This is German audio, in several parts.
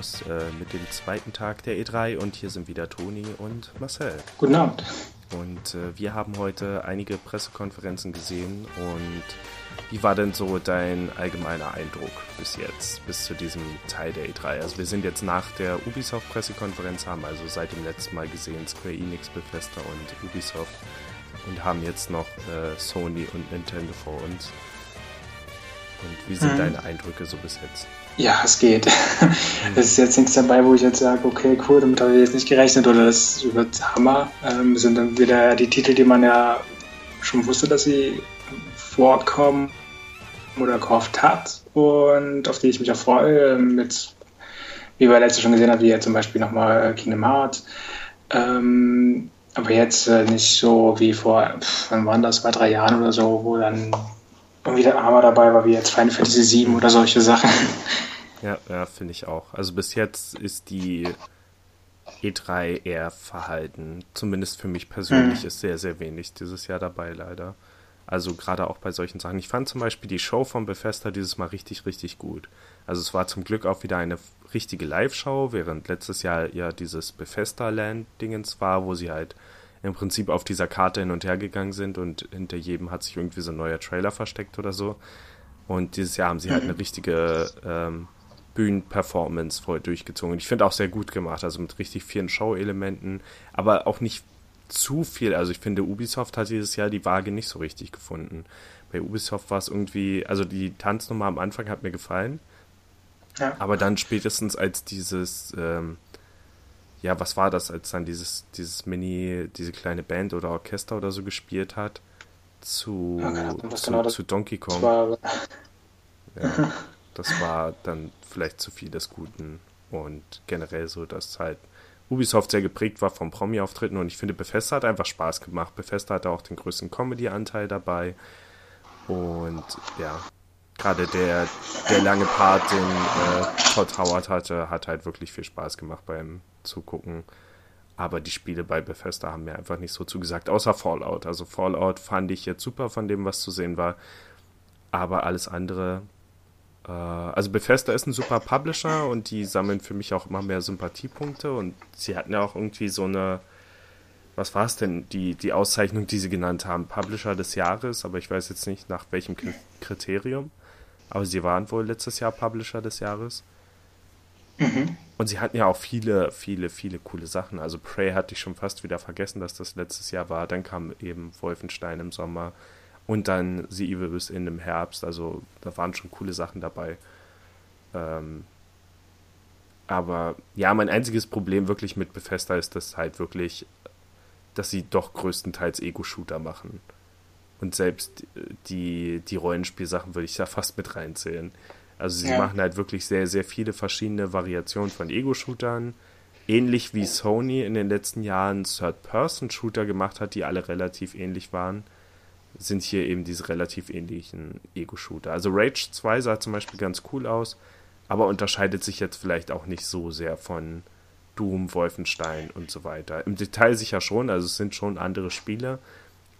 Los äh, mit dem zweiten Tag der E3 und hier sind wieder Toni und Marcel. Guten Abend. Und äh, wir haben heute einige Pressekonferenzen gesehen und wie war denn so dein allgemeiner Eindruck bis jetzt, bis zu diesem Teil der E3? Also wir sind jetzt nach der Ubisoft-Pressekonferenz, haben also seit dem letzten Mal gesehen Square Enix, Bethesda und Ubisoft und haben jetzt noch äh, Sony und Nintendo vor uns. Und wie sind hm. deine Eindrücke so bis jetzt? Ja, es geht. Es ist jetzt nichts dabei, wo ich jetzt sage, okay, cool, damit habe ich jetzt nicht gerechnet oder das wird Hammer. Ähm, sind dann wieder die Titel, die man ja schon wusste, dass sie vorkommen oder gehofft hat und auf die ich mich auch freue. Mit, wie wir letztes schon gesehen haben, wie ja zum Beispiel nochmal Kingdom Hearts. Ähm, aber jetzt äh, nicht so wie vor, pff, wann waren das, zwei, drei Jahren oder so, wo dann irgendwie der Armer dabei war, wie jetzt Final Fantasy 7 oder solche Sachen. Ja, ja, finde ich auch. Also bis jetzt ist die E3 eher verhalten. Zumindest für mich persönlich mhm. ist sehr, sehr wenig dieses Jahr dabei, leider. Also gerade auch bei solchen Sachen. Ich fand zum Beispiel die Show von Bethesda dieses Mal richtig, richtig gut. Also es war zum Glück auch wieder eine richtige Live-Show, während letztes Jahr ja dieses Bethesda-Land-Dingens war, wo sie halt im Prinzip auf dieser Karte hin und her gegangen sind und hinter jedem hat sich irgendwie so ein neuer Trailer versteckt oder so. Und dieses Jahr haben sie halt eine richtige ähm, Bühnenperformance voll durchgezogen. Und ich finde auch sehr gut gemacht, also mit richtig vielen Show-Elementen, aber auch nicht zu viel. Also ich finde, Ubisoft hat dieses Jahr die Waage nicht so richtig gefunden. Bei Ubisoft war es irgendwie, also die Tanznummer am Anfang hat mir gefallen. Ja. Aber dann spätestens als dieses, ähm, ja, was war das, als dann dieses, dieses Mini, diese kleine Band oder Orchester oder so gespielt hat, zu, ja, zu, genau zu, Donkey Kong. War, ja, das war dann vielleicht zu viel des Guten und generell so, dass halt Ubisoft sehr geprägt war vom Promi-Auftritten und ich finde, Bethesda hat einfach Spaß gemacht. Bethesda hatte auch den größten Comedy-Anteil dabei und ja, gerade der, der lange Part, den äh, Todd Howard hatte, hat halt wirklich viel Spaß gemacht beim Zugucken. Aber die Spiele bei Bethesda haben mir einfach nicht so zugesagt, außer Fallout. Also Fallout fand ich jetzt super von dem, was zu sehen war. Aber alles andere. Äh, also Bethesda ist ein super Publisher und die sammeln für mich auch immer mehr Sympathiepunkte. Und sie hatten ja auch irgendwie so eine. Was war es denn? Die, die Auszeichnung, die sie genannt haben. Publisher des Jahres, aber ich weiß jetzt nicht nach welchem Kriterium. Aber sie waren wohl letztes Jahr Publisher des Jahres. Mhm. Und sie hatten ja auch viele, viele, viele coole Sachen. Also Prey hatte ich schon fast wieder vergessen, dass das letztes Jahr war. Dann kam eben Wolfenstein im Sommer und dann The Evil Within im Herbst. Also da waren schon coole Sachen dabei. Ähm, aber ja, mein einziges Problem wirklich mit Bethesda ist, dass halt wirklich, dass sie doch größtenteils Ego-Shooter machen. Und selbst die, die Rollenspielsachen würde ich da fast mit reinzählen. Also sie ja. machen halt wirklich sehr, sehr viele verschiedene Variationen von Ego-Shootern. Ähnlich wie Sony in den letzten Jahren Third-Person-Shooter gemacht hat, die alle relativ ähnlich waren, sind hier eben diese relativ ähnlichen Ego-Shooter. Also Rage 2 sah zum Beispiel ganz cool aus, aber unterscheidet sich jetzt vielleicht auch nicht so sehr von Doom, Wolfenstein und so weiter. Im Detail sicher schon, also es sind schon andere Spiele,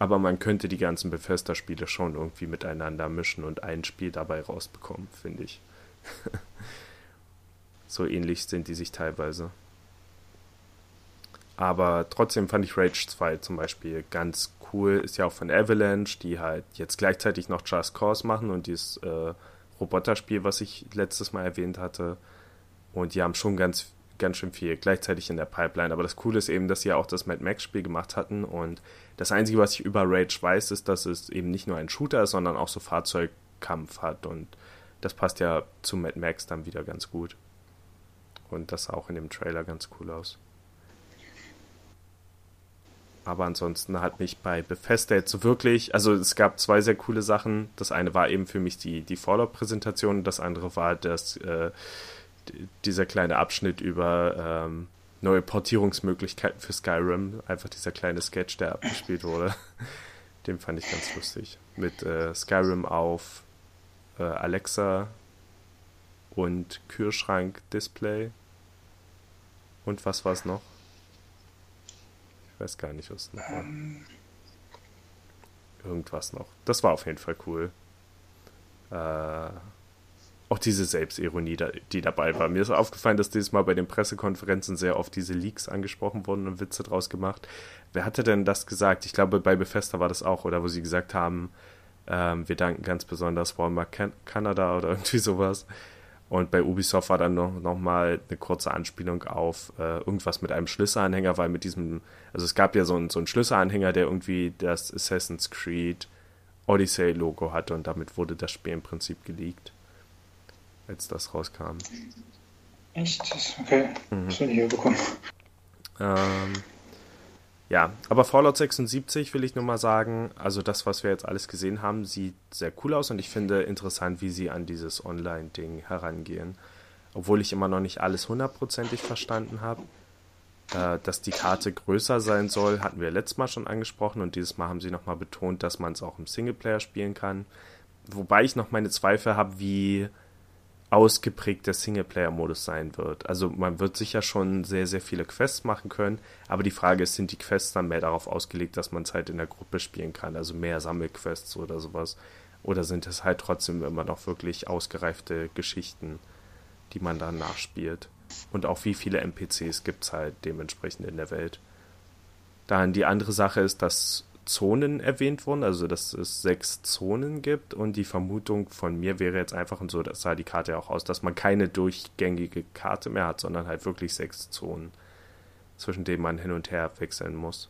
aber man könnte die ganzen Bethesda-Spiele schon irgendwie miteinander mischen und ein Spiel dabei rausbekommen, finde ich. so ähnlich sind die sich teilweise. Aber trotzdem fand ich Rage 2 zum Beispiel ganz cool. Ist ja auch von Avalanche, die halt jetzt gleichzeitig noch Just Cause machen und dieses äh, Roboterspiel, was ich letztes Mal erwähnt hatte. Und die haben schon ganz ganz schön viel gleichzeitig in der Pipeline. Aber das Coole ist eben, dass sie ja auch das Mad Max-Spiel gemacht hatten. Und das Einzige, was ich über Rage weiß, ist, dass es eben nicht nur ein Shooter ist, sondern auch so Fahrzeugkampf hat. Und das passt ja zu Mad Max dann wieder ganz gut. Und das sah auch in dem Trailer ganz cool aus. Aber ansonsten hat mich bei Bethesda jetzt so wirklich, also es gab zwei sehr coole Sachen. Das eine war eben für mich die, die Fallout-Präsentation, das andere war das äh, dieser kleine Abschnitt über ähm, neue Portierungsmöglichkeiten für Skyrim, einfach dieser kleine Sketch, der abgespielt wurde, den fand ich ganz lustig. Mit äh, Skyrim auf äh, Alexa und Kühlschrank-Display. Und was war es noch? Ich weiß gar nicht, was noch war. Irgendwas noch. Das war auf jeden Fall cool. Äh, auch diese Selbstironie, die dabei war. Mir ist aufgefallen, dass dieses Mal bei den Pressekonferenzen sehr oft diese Leaks angesprochen wurden und Witze draus gemacht. Wer hatte denn das gesagt? Ich glaube, bei Bethesda war das auch, oder wo sie gesagt haben, ähm, wir danken ganz besonders Walmart Can Canada oder irgendwie sowas. Und bei Ubisoft war dann noch, noch mal eine kurze Anspielung auf äh, irgendwas mit einem Schlüsselanhänger, weil mit diesem, also es gab ja so einen, so einen Schlüsselanhänger, der irgendwie das Assassin's Creed Odyssey-Logo hatte und damit wurde das Spiel im Prinzip geleakt, als das rauskam. Echt? Okay, mhm. das ich bekommen. Ähm, ja, aber Fallout 76 will ich nur mal sagen, also das, was wir jetzt alles gesehen haben, sieht sehr cool aus und ich finde interessant, wie sie an dieses Online-Ding herangehen. Obwohl ich immer noch nicht alles hundertprozentig verstanden habe. Äh, dass die Karte größer sein soll, hatten wir letztes Mal schon angesprochen und dieses Mal haben sie nochmal betont, dass man es auch im Singleplayer spielen kann. Wobei ich noch meine Zweifel habe, wie ausgeprägt der Singleplayer-Modus sein wird. Also man wird sicher schon sehr, sehr viele Quests machen können, aber die Frage ist, sind die Quests dann mehr darauf ausgelegt, dass man es halt in der Gruppe spielen kann, also mehr Sammelquests oder sowas? Oder sind es halt trotzdem immer noch wirklich ausgereifte Geschichten, die man dann nachspielt? Und auch wie viele NPCs gibt es halt dementsprechend in der Welt? Dann die andere Sache ist, dass Zonen erwähnt wurden, also dass es sechs Zonen gibt und die Vermutung von mir wäre jetzt einfach, und so das sah die Karte auch aus, dass man keine durchgängige Karte mehr hat, sondern halt wirklich sechs Zonen, zwischen denen man hin und her wechseln muss.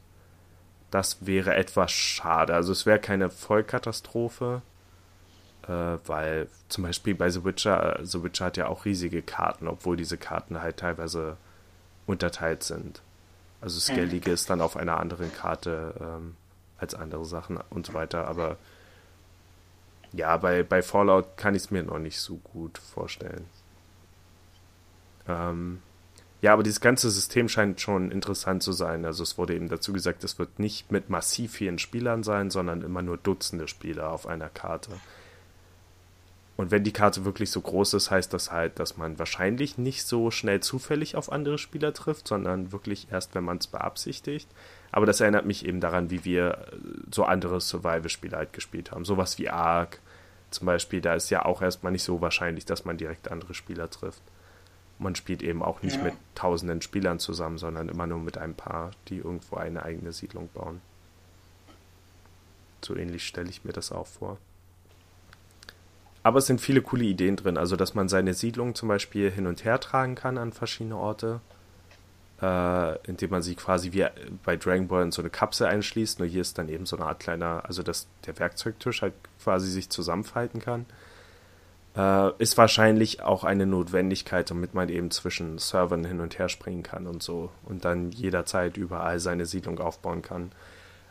Das wäre etwas schade. Also es wäre keine Vollkatastrophe, äh, weil zum Beispiel bei The Witcher, äh, The Witcher hat ja auch riesige Karten, obwohl diese Karten halt teilweise unterteilt sind. Also Skellige ist dann auf einer anderen Karte ähm, als andere Sachen und so weiter. Aber ja, bei, bei Fallout kann ich es mir noch nicht so gut vorstellen. Ähm, ja, aber dieses ganze System scheint schon interessant zu sein. Also es wurde eben dazu gesagt, es wird nicht mit massiv vielen Spielern sein, sondern immer nur Dutzende Spieler auf einer Karte. Und wenn die Karte wirklich so groß ist, heißt das halt, dass man wahrscheinlich nicht so schnell zufällig auf andere Spieler trifft, sondern wirklich erst, wenn man es beabsichtigt. Aber das erinnert mich eben daran, wie wir äh, so andere Survival-Spiele halt gespielt haben. Sowas wie Ark zum Beispiel, da ist ja auch erstmal nicht so wahrscheinlich, dass man direkt andere Spieler trifft. Man spielt eben auch nicht ja. mit tausenden Spielern zusammen, sondern immer nur mit ein paar, die irgendwo eine eigene Siedlung bauen. So ähnlich stelle ich mir das auch vor. Aber es sind viele coole Ideen drin. Also, dass man seine Siedlung zum Beispiel hin und her tragen kann an verschiedene Orte äh, indem man sie quasi wie bei Dragon Ball in so eine Kapsel einschließt. Nur hier ist dann eben so eine Art kleiner, also dass der Werkzeugtisch halt quasi sich zusammenfalten kann. Äh, ist wahrscheinlich auch eine Notwendigkeit, damit man eben zwischen Servern hin und her springen kann und so und dann jederzeit überall seine Siedlung aufbauen kann.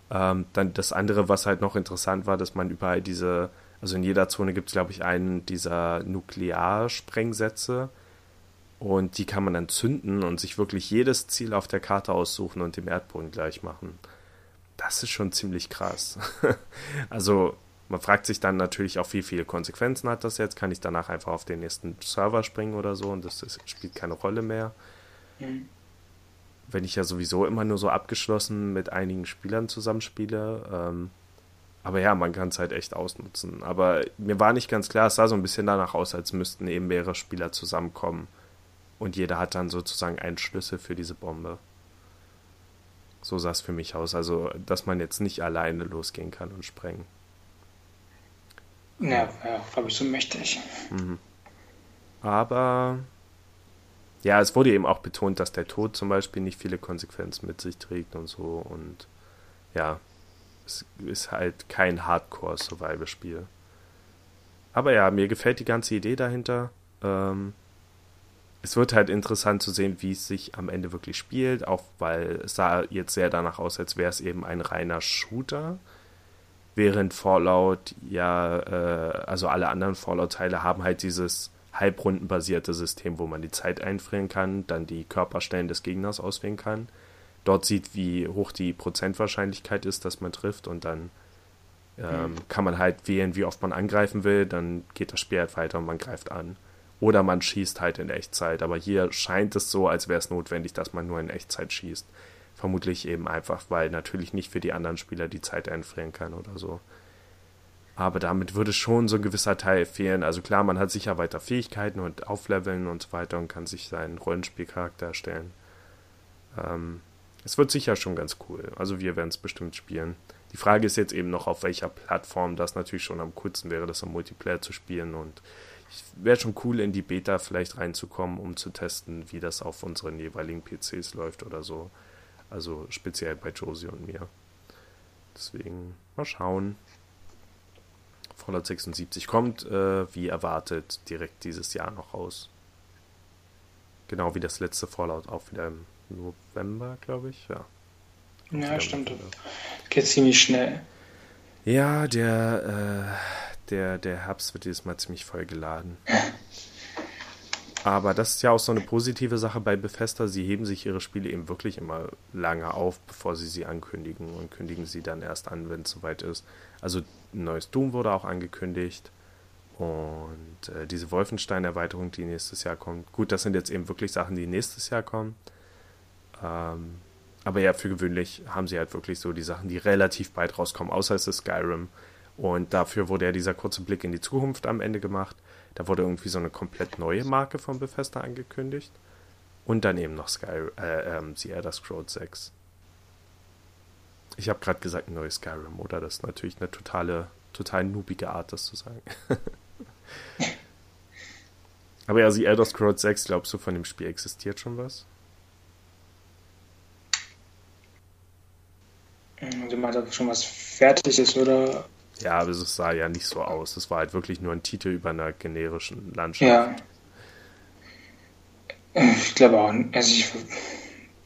Ähm, dann das andere, was halt noch interessant war, dass man überall diese, also in jeder Zone gibt es, glaube ich, einen dieser Nuklearsprengsätze, und die kann man dann zünden und sich wirklich jedes Ziel auf der Karte aussuchen und dem Erdboden gleich machen. Das ist schon ziemlich krass. also man fragt sich dann natürlich auch, wie viele Konsequenzen hat das jetzt? Kann ich danach einfach auf den nächsten Server springen oder so und das, das spielt keine Rolle mehr? Mhm. Wenn ich ja sowieso immer nur so abgeschlossen mit einigen Spielern zusammenspiele. Ähm, aber ja, man kann es halt echt ausnutzen. Aber mir war nicht ganz klar, es sah so ein bisschen danach aus, als müssten eben mehrere Spieler zusammenkommen und jeder hat dann sozusagen einen Schlüssel für diese Bombe. So sah es für mich aus. Also, dass man jetzt nicht alleine losgehen kann und sprengen. Ja, ja glaube ich, so mächtig. Mhm. Aber ja, es wurde eben auch betont, dass der Tod zum Beispiel nicht viele Konsequenzen mit sich trägt und so. Und ja, es ist halt kein Hardcore-Survival-Spiel. Aber ja, mir gefällt die ganze Idee dahinter. Ähm, es wird halt interessant zu sehen, wie es sich am Ende wirklich spielt, auch weil es sah jetzt sehr danach aus, als wäre es eben ein reiner Shooter. Während Fallout ja, äh, also alle anderen Fallout-Teile haben halt dieses halbrundenbasierte System, wo man die Zeit einfrieren kann, dann die Körperstellen des Gegners auswählen kann. Dort sieht, wie hoch die Prozentwahrscheinlichkeit ist, dass man trifft und dann ähm, mhm. kann man halt wählen, wie oft man angreifen will, dann geht das Spiel halt weiter und man greift an. Oder man schießt halt in Echtzeit. Aber hier scheint es so, als wäre es notwendig, dass man nur in Echtzeit schießt. Vermutlich eben einfach, weil natürlich nicht für die anderen Spieler die Zeit einfrieren kann oder so. Aber damit würde schon so ein gewisser Teil fehlen. Also klar, man hat sicher weiter Fähigkeiten und Aufleveln und so weiter und kann sich seinen Rollenspielcharakter erstellen. Ähm, es wird sicher schon ganz cool. Also wir werden es bestimmt spielen. Die Frage ist jetzt eben noch, auf welcher Plattform das natürlich schon am coolsten wäre, das am Multiplayer zu spielen. Und wäre schon cool, in die Beta vielleicht reinzukommen, um zu testen, wie das auf unseren jeweiligen PCs läuft oder so. Also speziell bei Josie und mir. Deswegen mal schauen. Fallout 76 kommt, äh, wie erwartet, direkt dieses Jahr noch raus. Genau wie das letzte Fallout, auch wieder im November, glaube ich. Ja, ja stimmt. Geht ziemlich schnell. Ja, der, äh, der, der Herbst wird dieses Mal ziemlich voll geladen. Aber das ist ja auch so eine positive Sache bei Bethesda. Sie heben sich ihre Spiele eben wirklich immer lange auf, bevor sie sie ankündigen und kündigen sie dann erst an, wenn es soweit ist. Also ein neues Doom wurde auch angekündigt und äh, diese Wolfenstein-Erweiterung, die nächstes Jahr kommt. Gut, das sind jetzt eben wirklich Sachen, die nächstes Jahr kommen. Ähm, aber ja, für gewöhnlich haben sie halt wirklich so die Sachen, die relativ bald rauskommen, außer es ist Skyrim. Und dafür wurde ja dieser kurze Blick in die Zukunft am Ende gemacht. Da wurde irgendwie so eine komplett neue Marke von Bethesda angekündigt. Und dann eben noch Sky, äh, ähm, The Elder Scrolls 6. Ich habe gerade gesagt, ein neues Skyrim, oder? Das ist natürlich eine totale, total noobige Art, das zu sagen. Aber ja, The Elder Scrolls 6, glaubst du, von dem Spiel existiert schon was? Also meinst, ob schon was fertig ist, oder? Ja, aber es sah ja nicht so aus. Es war halt wirklich nur ein Titel über einer generischen Landschaft. Ja. Ich glaube auch. Also ich,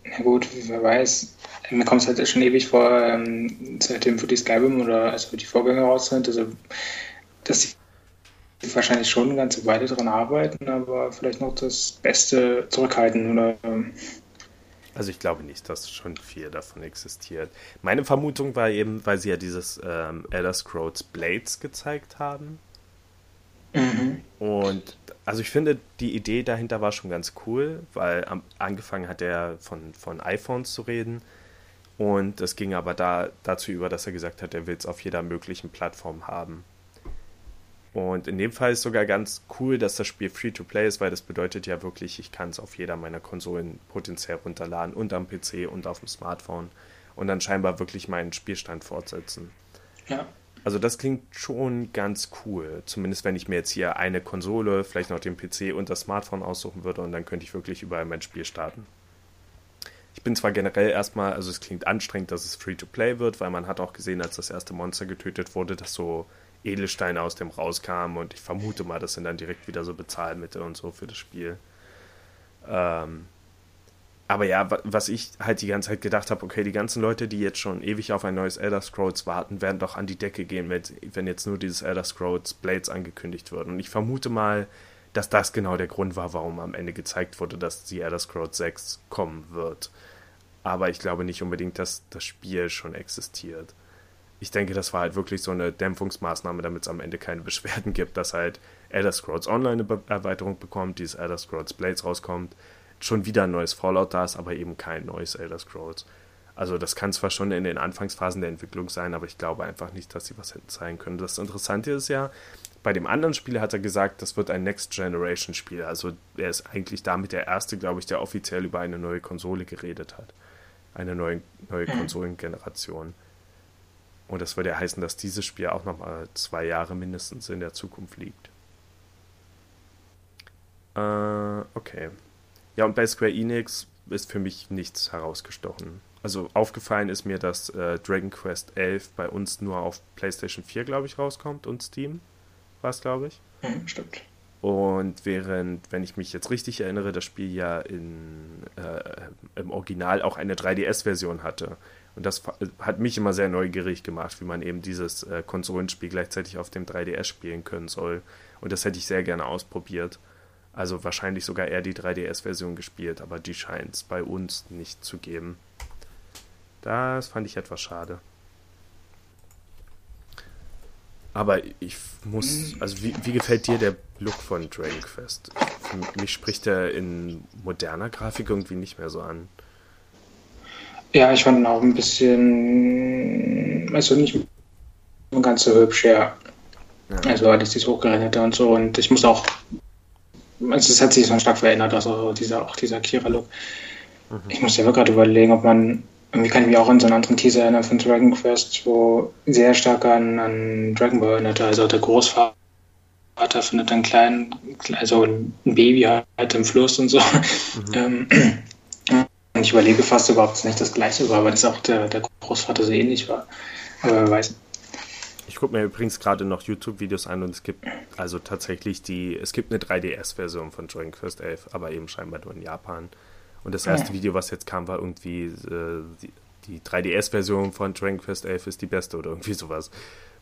na gut, wer weiß. Mir kommt es halt schon ewig vor, ähm, seitdem für die Skyrim oder also die Vorgänger raus sind, also dass sie wahrscheinlich schon eine ganze Weile dran arbeiten, aber vielleicht noch das Beste zurückhalten oder ähm, also ich glaube nicht, dass schon viel davon existiert. Meine Vermutung war eben, weil sie ja dieses ähm, Elder Scrolls Blades gezeigt haben. Mhm. Und also ich finde, die Idee dahinter war schon ganz cool, weil am, angefangen hat er von, von iPhones zu reden. Und es ging aber da, dazu über, dass er gesagt hat, er will es auf jeder möglichen Plattform haben. Und in dem Fall ist sogar ganz cool, dass das Spiel Free-to-Play ist, weil das bedeutet ja wirklich, ich kann es auf jeder meiner Konsolen potenziell runterladen und am PC und auf dem Smartphone und dann scheinbar wirklich meinen Spielstand fortsetzen. Ja. Also das klingt schon ganz cool. Zumindest wenn ich mir jetzt hier eine Konsole, vielleicht noch den PC und das Smartphone aussuchen würde und dann könnte ich wirklich überall mein Spiel starten. Ich bin zwar generell erstmal, also es klingt anstrengend, dass es Free-to-Play wird, weil man hat auch gesehen, als das erste Monster getötet wurde, dass so Edelsteine aus dem rauskamen und ich vermute mal, das sind dann direkt wieder so Bezahlmittel und so für das Spiel. Ähm, aber ja, was ich halt die ganze Zeit gedacht habe, okay, die ganzen Leute, die jetzt schon ewig auf ein neues Elder Scrolls warten, werden doch an die Decke gehen, wenn jetzt nur dieses Elder Scrolls Blades angekündigt wird. Und ich vermute mal, dass das genau der Grund war, warum am Ende gezeigt wurde, dass die Elder Scrolls 6 kommen wird. Aber ich glaube nicht unbedingt, dass das Spiel schon existiert ich denke, das war halt wirklich so eine Dämpfungsmaßnahme, damit es am Ende keine Beschwerden gibt, dass halt Elder Scrolls Online eine Erweiterung bekommt, dieses Elder Scrolls Blades rauskommt, schon wieder ein neues Fallout da ist, aber eben kein neues Elder Scrolls. Also das kann zwar schon in den Anfangsphasen der Entwicklung sein, aber ich glaube einfach nicht, dass sie was hätten zeigen können. Das Interessante ist ja, bei dem anderen Spiel hat er gesagt, das wird ein Next Generation Spiel. Also er ist eigentlich damit der erste, glaube ich, der offiziell über eine neue Konsole geredet hat. Eine neue, neue. Konsolengeneration. Und das würde ja heißen, dass dieses Spiel auch nochmal zwei Jahre mindestens in der Zukunft liegt. Äh, okay. Ja, und bei Square Enix ist für mich nichts herausgestochen. Also aufgefallen ist mir, dass äh, Dragon Quest 11 bei uns nur auf PlayStation 4, glaube ich, rauskommt und Steam war es, glaube ich. Stimmt. Und während, wenn ich mich jetzt richtig erinnere, das Spiel ja in, äh, im Original auch eine 3DS-Version hatte. Und das hat mich immer sehr neugierig gemacht, wie man eben dieses äh, Konsolenspiel gleichzeitig auf dem 3DS spielen können soll. Und das hätte ich sehr gerne ausprobiert. Also wahrscheinlich sogar eher die 3DS-Version gespielt, aber die scheint es bei uns nicht zu geben. Das fand ich etwas schade. Aber ich muss, also wie, wie gefällt dir der Look von Dragon Quest? Mich spricht er in moderner Grafik irgendwie nicht mehr so an. Ja, ich fand ihn auch ein bisschen, also nicht ganz so hübsch, ja. Ja. Also alles dieses Hochgerenderte und so. Und ich muss auch, also es hat sich so stark verändert, also dieser, auch dieser Kira-Look. Mhm. Ich muss ja wirklich gerade überlegen, ob man, irgendwie kann ich mich auch an so einen anderen Teaser erinnern von Dragon Quest, wo sehr stark an, an Dragon Ball erinnerte. Also der Großvater findet einen kleinen, also ein Baby halt im Fluss und so. Mhm. Ähm, und ich überlege fast sogar, ob es nicht das gleiche war, weil das auch der, der Großvater so ähnlich war. Aber wer weiß. Ich gucke mir übrigens gerade noch YouTube-Videos an und es gibt also tatsächlich die, es gibt eine 3DS-Version von Dragon Quest 11, aber eben scheinbar nur in Japan. Und das erste ja. Video, was jetzt kam, war irgendwie äh, die, die 3DS-Version von Dragon Quest 11 ist die beste oder irgendwie sowas,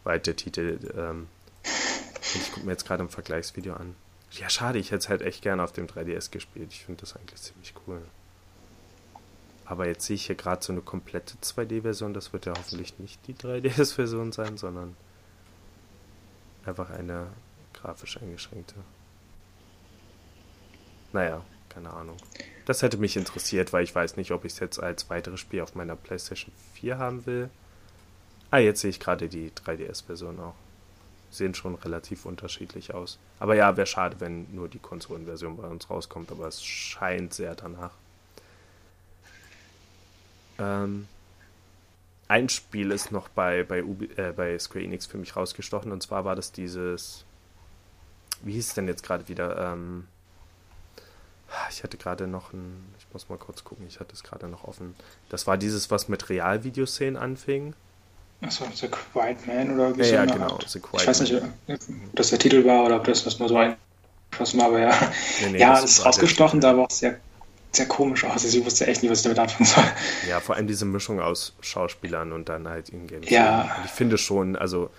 war halt der Titel. Ähm, und ich gucke mir jetzt gerade ein Vergleichsvideo an. Ja, schade, ich hätte es halt echt gerne auf dem 3DS gespielt. Ich finde das eigentlich ziemlich cool. Aber jetzt sehe ich hier gerade so eine komplette 2D-Version. Das wird ja hoffentlich nicht die 3DS-Version sein, sondern einfach eine grafisch eingeschränkte. Naja, keine Ahnung. Das hätte mich interessiert, weil ich weiß nicht, ob ich es jetzt als weiteres Spiel auf meiner PlayStation 4 haben will. Ah, jetzt sehe ich gerade die 3DS-Version auch. Sehen schon relativ unterschiedlich aus. Aber ja, wäre schade, wenn nur die Konsolenversion bei uns rauskommt, aber es scheint sehr danach. Ähm, ein Spiel ist noch bei, bei, Ubi, äh, bei Square Enix für mich rausgestochen und zwar war das dieses. Wie hieß es denn jetzt gerade wieder? Ähm, ich hatte gerade noch ein. Ich muss mal kurz gucken, ich hatte es gerade noch offen. Das war dieses, was mit Realvideoszenen anfing. Achso, The Quiet Man oder wie ja, ja, genau, The Quiet Ich weiß nicht, ob das der Titel war oder ob das was nur so ein war, aber ja. Nee, nee, ja, das ist rausgestochen, da war auch sehr sehr komisch aus. Also ich wusste echt nicht, was ich damit anfangen soll. Ja, vor allem diese Mischung aus Schauspielern und dann halt Ingame. Ja. Und ich finde schon, also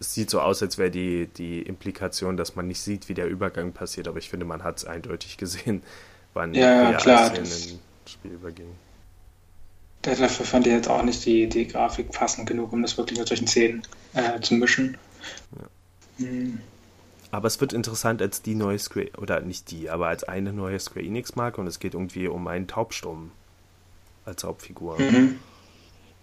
es sieht so aus, als wäre die, die Implikation, dass man nicht sieht, wie der Übergang passiert, aber ich finde, man hat es eindeutig gesehen, wann ja, klar, in das Spiel überging. Dafür fand ich jetzt auch nicht die, die Grafik passend genug, um das wirklich mit solchen Szenen äh, zu mischen. Ja. Hm. Aber es wird interessant als die neue Square, oder nicht die, aber als eine neue Square Enix-Marke und es geht irgendwie um einen Taubsturm als Hauptfigur. Mhm.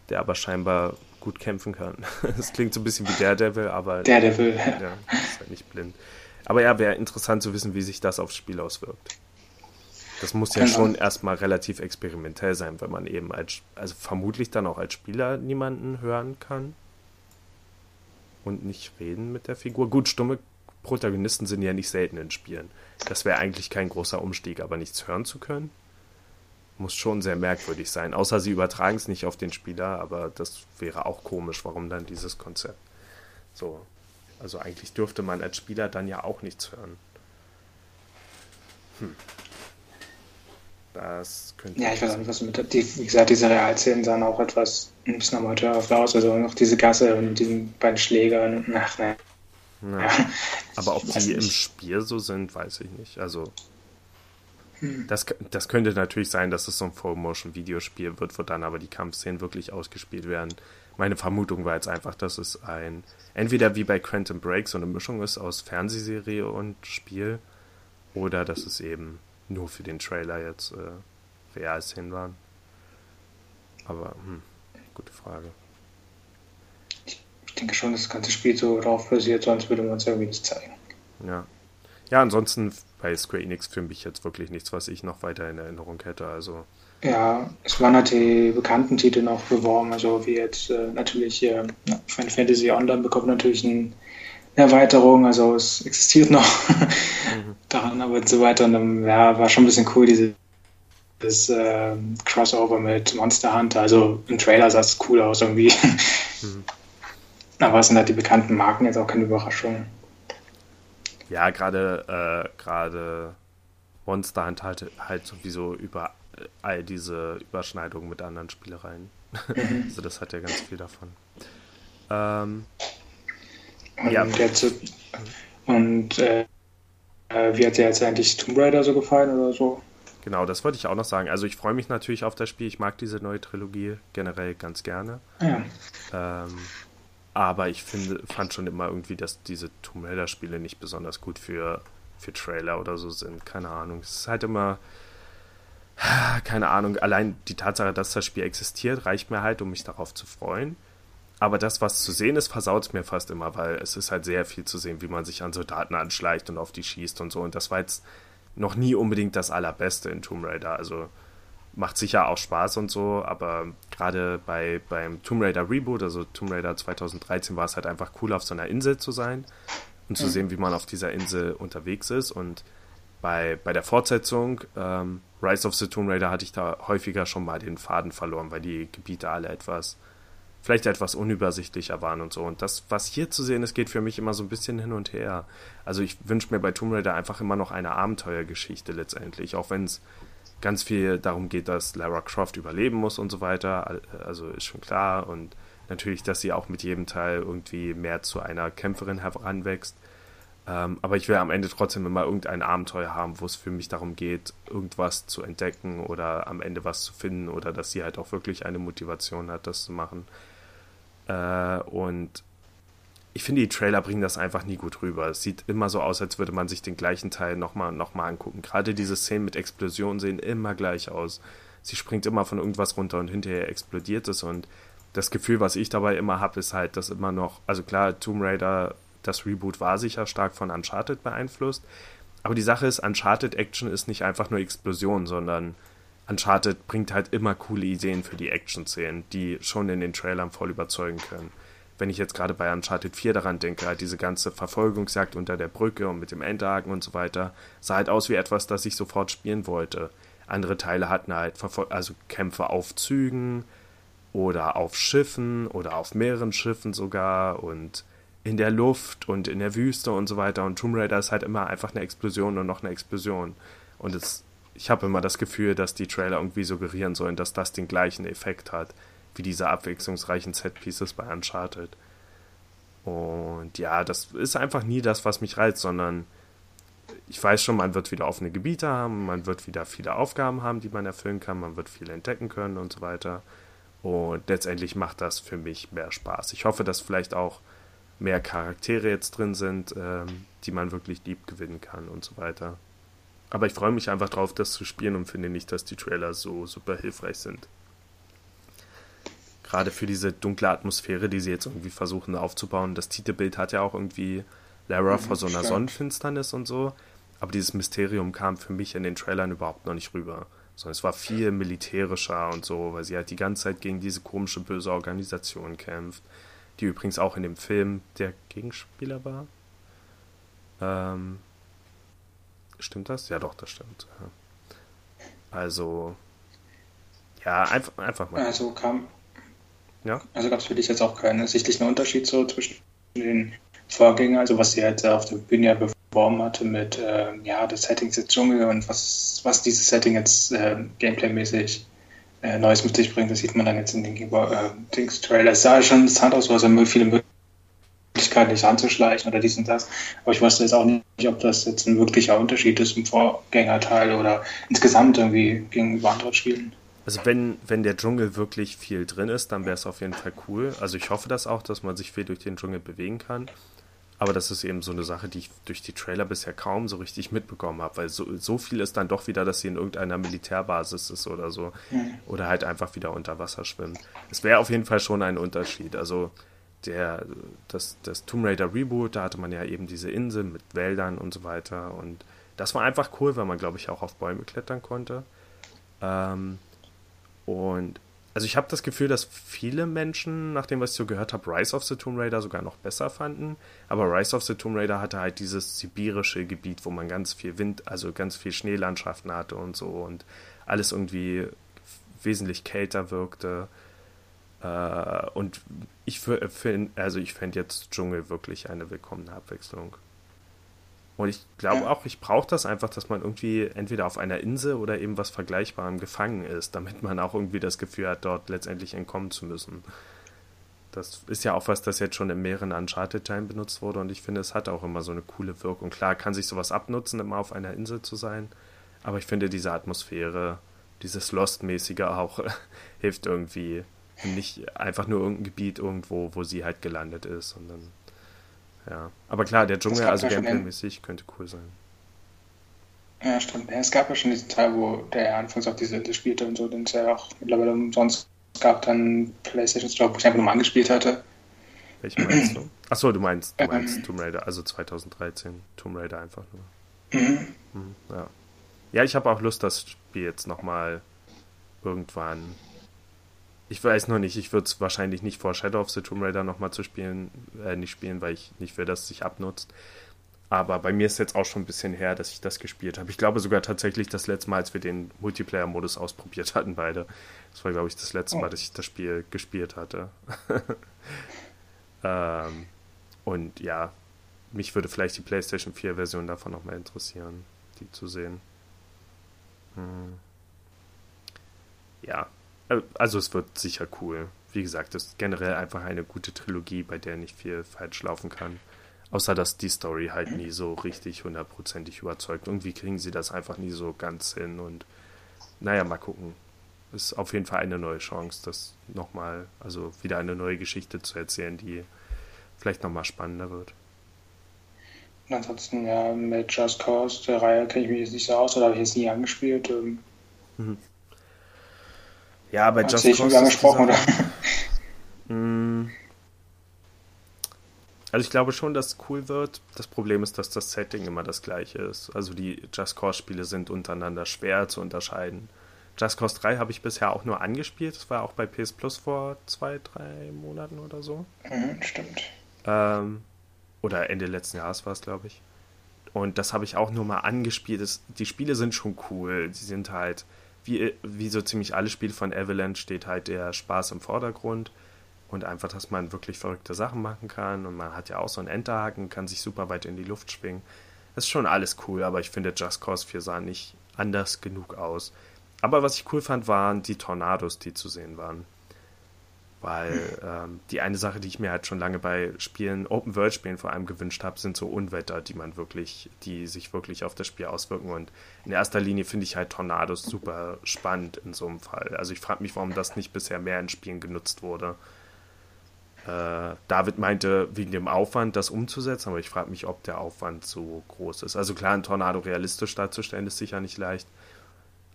Der aber scheinbar gut kämpfen kann. Das klingt so ein bisschen wie Daredevil, aber. Daredevil, ja. ja ist halt nicht blind. Aber ja, wäre interessant zu wissen, wie sich das aufs Spiel auswirkt. Das muss ja genau. schon erstmal relativ experimentell sein, wenn man eben als, also vermutlich dann auch als Spieler niemanden hören kann und nicht reden mit der Figur. Gut, stumme Protagonisten sind ja nicht selten in Spielen. Das wäre eigentlich kein großer Umstieg, aber nichts hören zu können, muss schon sehr merkwürdig sein. Außer sie übertragen es nicht auf den Spieler, aber das wäre auch komisch. Warum dann dieses Konzept? So. Also eigentlich dürfte man als Spieler dann ja auch nichts hören. Hm. Das könnte. Ja, ich weiß auch nicht, was mit. Die, wie gesagt, diese Realszenen sahen auch etwas ein bisschen amateurhaft aus. Also noch diese Gasse und diesen beiden Schlägern. Ach, ne. Ja. Aber ob die im Spiel so sind, weiß ich nicht. Also, hm. das, das könnte natürlich sein, dass es so ein Full-Motion-Videospiel wird, wo dann aber die Kampfszenen wirklich ausgespielt werden. Meine Vermutung war jetzt einfach, dass es ein, entweder wie bei Quantum Break so eine Mischung ist aus Fernsehserie und Spiel, oder dass es eben nur für den Trailer jetzt äh, Realszenen waren. Aber, hm, gute Frage denke schon, dass das ganze Spiel so drauf basiert, sonst würde man es irgendwie nicht zeigen. Ja. Ja, ansonsten bei Square Enix für mich jetzt wirklich nichts, was ich noch weiter in Erinnerung hätte. Also. Ja, es waren halt die bekannten Titel noch beworben, also wie jetzt äh, natürlich äh, Final Fantasy Online bekommt natürlich ein, eine Erweiterung, also es existiert noch mhm. daran, aber so weiter. Und dann ja, war schon ein bisschen cool, diese das äh, Crossover mit Monster Hunter. Also im Trailer sah es cool aus irgendwie. Mhm. Aber es sind halt die bekannten Marken jetzt auch keine Überraschung. Ja, gerade äh, gerade Monster Hunter halt, halt sowieso über äh, all diese Überschneidungen mit anderen Spielereien. Mhm. also das hat ja ganz viel davon. Ähm, und ja. Jetzt, und äh, äh, wie hat dir jetzt eigentlich Tomb Raider so gefallen oder so? Genau, das wollte ich auch noch sagen. Also ich freue mich natürlich auf das Spiel. Ich mag diese neue Trilogie generell ganz gerne. Ja. Ähm, aber ich finde, fand schon immer irgendwie, dass diese Tomb Raider-Spiele nicht besonders gut für, für Trailer oder so sind. Keine Ahnung. Es ist halt immer. Keine Ahnung. Allein die Tatsache, dass das Spiel existiert, reicht mir halt, um mich darauf zu freuen. Aber das, was zu sehen ist, versaut es mir fast immer, weil es ist halt sehr viel zu sehen, wie man sich an Soldaten anschleicht und auf die schießt und so. Und das war jetzt noch nie unbedingt das Allerbeste in Tomb Raider. Also macht sicher auch Spaß und so, aber gerade bei, beim Tomb Raider Reboot, also Tomb Raider 2013, war es halt einfach cool, auf so einer Insel zu sein und zu mhm. sehen, wie man auf dieser Insel unterwegs ist. Und bei, bei der Fortsetzung ähm, Rise of the Tomb Raider hatte ich da häufiger schon mal den Faden verloren, weil die Gebiete alle etwas, vielleicht etwas unübersichtlicher waren und so. Und das, was hier zu sehen ist, geht für mich immer so ein bisschen hin und her. Also ich wünsche mir bei Tomb Raider einfach immer noch eine Abenteuergeschichte letztendlich, auch wenn es ganz viel darum geht, dass Lara Croft überleben muss und so weiter. Also ist schon klar. Und natürlich, dass sie auch mit jedem Teil irgendwie mehr zu einer Kämpferin heranwächst. Ähm, aber ich will am Ende trotzdem immer irgendein Abenteuer haben, wo es für mich darum geht, irgendwas zu entdecken oder am Ende was zu finden oder dass sie halt auch wirklich eine Motivation hat, das zu machen. Äh, und ich finde, die Trailer bringen das einfach nie gut rüber. Es sieht immer so aus, als würde man sich den gleichen Teil nochmal noch mal angucken. Gerade diese Szenen mit Explosionen sehen immer gleich aus. Sie springt immer von irgendwas runter und hinterher explodiert es. Und das Gefühl, was ich dabei immer habe, ist halt, dass immer noch, also klar, Tomb Raider, das Reboot war sicher stark von Uncharted beeinflusst. Aber die Sache ist, Uncharted Action ist nicht einfach nur Explosion, sondern Uncharted bringt halt immer coole Ideen für die Action-Szenen, die schon in den Trailern voll überzeugen können wenn ich jetzt gerade bei Uncharted 4 daran denke, halt diese ganze Verfolgungsjagd unter der Brücke und mit dem Endhaken und so weiter, sah halt aus wie etwas, das ich sofort spielen wollte. Andere Teile hatten halt Verfol also Kämpfe auf Zügen oder auf Schiffen oder auf mehreren Schiffen sogar und in der Luft und in der Wüste und so weiter. Und Tomb Raider ist halt immer einfach eine Explosion und noch eine Explosion. Und es, ich habe immer das Gefühl, dass die Trailer irgendwie suggerieren sollen, dass das den gleichen Effekt hat wie diese abwechslungsreichen Set-Pieces bei Uncharted. Und ja, das ist einfach nie das, was mich reizt, sondern ich weiß schon, man wird wieder offene Gebiete haben, man wird wieder viele Aufgaben haben, die man erfüllen kann, man wird viel entdecken können und so weiter. Und letztendlich macht das für mich mehr Spaß. Ich hoffe, dass vielleicht auch mehr Charaktere jetzt drin sind, ähm, die man wirklich lieb gewinnen kann und so weiter. Aber ich freue mich einfach drauf, das zu spielen und finde nicht, dass die Trailer so super hilfreich sind gerade für diese dunkle Atmosphäre, die sie jetzt irgendwie versuchen aufzubauen. Das Titelbild hat ja auch irgendwie Lara mhm, vor so einer Sonnenfinsternis und so. Aber dieses Mysterium kam für mich in den Trailern überhaupt noch nicht rüber. Sondern es war viel militärischer und so, weil sie halt die ganze Zeit gegen diese komische böse Organisation kämpft. Die übrigens auch in dem Film der Gegenspieler war. Ähm, stimmt das? Ja, doch, das stimmt. Also, ja, einfach, einfach mal. Also kam, ja. Also gab es für dich jetzt auch keinen ersichtlichen Unterschied so zwischen den Vorgängern, also was sie jetzt auf der Bühne beworben hatte mit äh, ja, das Setting des Dschungel und was, was dieses Setting jetzt äh, gameplaymäßig äh, Neues mit sich bringt, das sieht man dann jetzt in den äh, Trailer. Es sah schon interessant aus, weil es viele Möglichkeiten, sich anzuschleichen oder dies und das. Aber ich wusste jetzt auch nicht, ob das jetzt ein wirklicher Unterschied ist im Vorgängerteil oder insgesamt irgendwie gegenüber anderen Spielen. Also wenn, wenn der Dschungel wirklich viel drin ist, dann wäre es auf jeden Fall cool. Also ich hoffe das auch, dass man sich viel durch den Dschungel bewegen kann. Aber das ist eben so eine Sache, die ich durch die Trailer bisher kaum so richtig mitbekommen habe, weil so, so viel ist dann doch wieder, dass sie in irgendeiner Militärbasis ist oder so. Mhm. Oder halt einfach wieder unter Wasser schwimmen. Es wäre auf jeden Fall schon ein Unterschied. Also der, das, das Tomb Raider Reboot, da hatte man ja eben diese Insel mit Wäldern und so weiter. Und das war einfach cool, weil man, glaube ich, auch auf Bäume klettern konnte. Ähm, und also ich habe das Gefühl, dass viele Menschen, nach dem, was ich so gehört habe, Rise of the Tomb Raider sogar noch besser fanden. Aber Rise of the Tomb Raider hatte halt dieses sibirische Gebiet, wo man ganz viel Wind, also ganz viel Schneelandschaften hatte und so und alles irgendwie wesentlich kälter wirkte. Äh, und ich finde, also ich fände jetzt Dschungel wirklich eine willkommene Abwechslung. Und ich glaube ja. auch, ich brauche das einfach, dass man irgendwie entweder auf einer Insel oder eben was Vergleichbarem gefangen ist, damit man auch irgendwie das Gefühl hat, dort letztendlich entkommen zu müssen. Das ist ja auch was, das jetzt schon in mehreren Uncharted-Teilen benutzt wurde und ich finde, es hat auch immer so eine coole Wirkung. Klar kann sich sowas abnutzen, immer auf einer Insel zu sein, aber ich finde diese Atmosphäre, dieses Lost-mäßige auch, hilft irgendwie. Nicht einfach nur irgendein Gebiet irgendwo, wo sie halt gelandet ist, sondern ja. Aber klar, der Dschungel, also Gameplay-mäßig, könnte cool sein. Ja, stimmt. Ja, es gab ja schon diesen Teil, wo der anfangs auf diese Insel spielte und so, den es ja auch mittlerweile umsonst gab, dann PlayStation Store, wo ich einfach nur mal angespielt hatte. Welchen meinst du? Achso, du meinst, du meinst ähm, Tomb Raider, also 2013. Tomb Raider einfach nur. Mhm. mhm ja. ja, ich habe auch Lust, das Spiel jetzt nochmal irgendwann. Ich weiß noch nicht, ich würde es wahrscheinlich nicht vor Shadow of the Tomb Raider nochmal zu spielen, äh, nicht spielen, weil ich nicht will, dass es sich abnutzt. Aber bei mir ist jetzt auch schon ein bisschen her, dass ich das gespielt habe. Ich glaube sogar tatsächlich das letzte Mal, als wir den Multiplayer-Modus ausprobiert hatten, beide. Das war, glaube ich, das letzte Mal, oh. dass ich das Spiel gespielt hatte. ähm, und ja, mich würde vielleicht die PlayStation 4-Version davon nochmal interessieren, die zu sehen. Hm. Ja, also es wird sicher cool. Wie gesagt, es ist generell einfach eine gute Trilogie, bei der nicht viel falsch laufen kann. Außer dass die Story halt nie so richtig hundertprozentig überzeugt. Irgendwie kriegen sie das einfach nie so ganz hin und naja, mal gucken. Ist auf jeden Fall eine neue Chance, das nochmal, also wieder eine neue Geschichte zu erzählen, die vielleicht nochmal spannender wird. ansonsten, ja, mit Just Cause, der Reihe kenne ich mich jetzt nicht so aus, oder habe ich jetzt nie angespielt. Ähm. Mhm. Ja, bei Just Cause. angesprochen, oder? Hm. Also ich glaube schon, dass es cool wird. Das Problem ist, dass das Setting immer das gleiche ist. Also die Just Cause Spiele sind untereinander schwer zu unterscheiden. Just Cause 3 habe ich bisher auch nur angespielt. Das war auch bei PS Plus vor zwei, drei Monaten oder so. Mhm, stimmt. Ähm, oder Ende letzten Jahres war es, glaube ich. Und das habe ich auch nur mal angespielt. Das, die Spiele sind schon cool. Sie sind halt, wie, wie so ziemlich alle Spiele von Avalanche, steht halt der Spaß im Vordergrund und einfach, dass man wirklich verrückte Sachen machen kann und man hat ja auch so einen Enterhaken, kann sich super weit in die Luft schwingen. Das ist schon alles cool, aber ich finde Just Cause 4 sah nicht anders genug aus. Aber was ich cool fand, waren die Tornados, die zu sehen waren. Weil ähm, die eine Sache, die ich mir halt schon lange bei Spielen, Open-World-Spielen vor allem gewünscht habe, sind so Unwetter, die man wirklich, die sich wirklich auf das Spiel auswirken. Und in erster Linie finde ich halt Tornados super spannend in so einem Fall. Also ich frage mich, warum das nicht bisher mehr in Spielen genutzt wurde. Äh, David meinte, wegen dem Aufwand, das umzusetzen, aber ich frage mich, ob der Aufwand so groß ist. Also klar, ein Tornado realistisch darzustellen, ist sicher nicht leicht.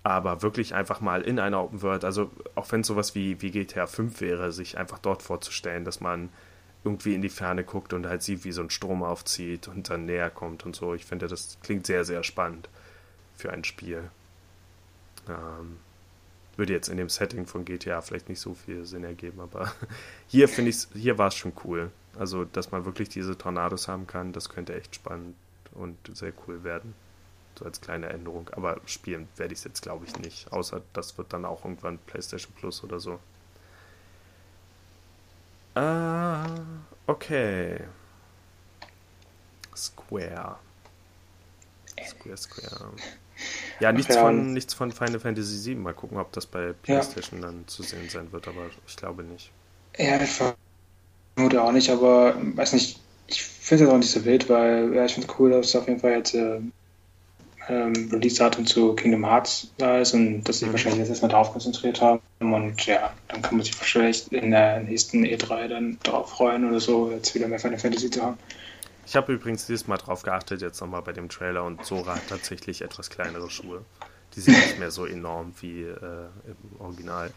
Aber wirklich einfach mal in einer Open World, also auch wenn es sowas wie, wie GTA 5 wäre, sich einfach dort vorzustellen, dass man irgendwie in die Ferne guckt und halt sieht, wie so ein Strom aufzieht und dann näher kommt und so. Ich finde, das klingt sehr, sehr spannend für ein Spiel. Ähm, würde jetzt in dem Setting von GTA vielleicht nicht so viel Sinn ergeben, aber hier finde ich hier war es schon cool. Also, dass man wirklich diese Tornados haben kann, das könnte echt spannend und sehr cool werden. So als kleine Änderung. Aber spielen werde ich es jetzt, glaube ich, nicht. Außer das wird dann auch irgendwann PlayStation Plus oder so. Ah, okay. Square. Square, Square. Ja, nichts. Von, nichts von Final Fantasy VII. Mal gucken, ob das bei PlayStation ja. dann zu sehen sein wird, aber ich glaube nicht. Ja, ich vermute auch nicht, aber weiß nicht, ich finde es auch nicht so wild, weil ja, ich finde es cool, dass es auf jeden Fall jetzt äh, ähm, Release-Datum zu Kingdom Hearts da ist und dass sie mhm. wahrscheinlich jetzt erstmal darauf konzentriert haben. Und ja, dann kann man sich wahrscheinlich in der nächsten E3 dann darauf freuen oder so, jetzt wieder mehr Final Fantasy zu haben. Ich habe übrigens dieses Mal drauf geachtet, jetzt nochmal bei dem Trailer und Sora hat tatsächlich etwas kleinere Schuhe. Die sind nicht mehr so enorm wie äh, im Original.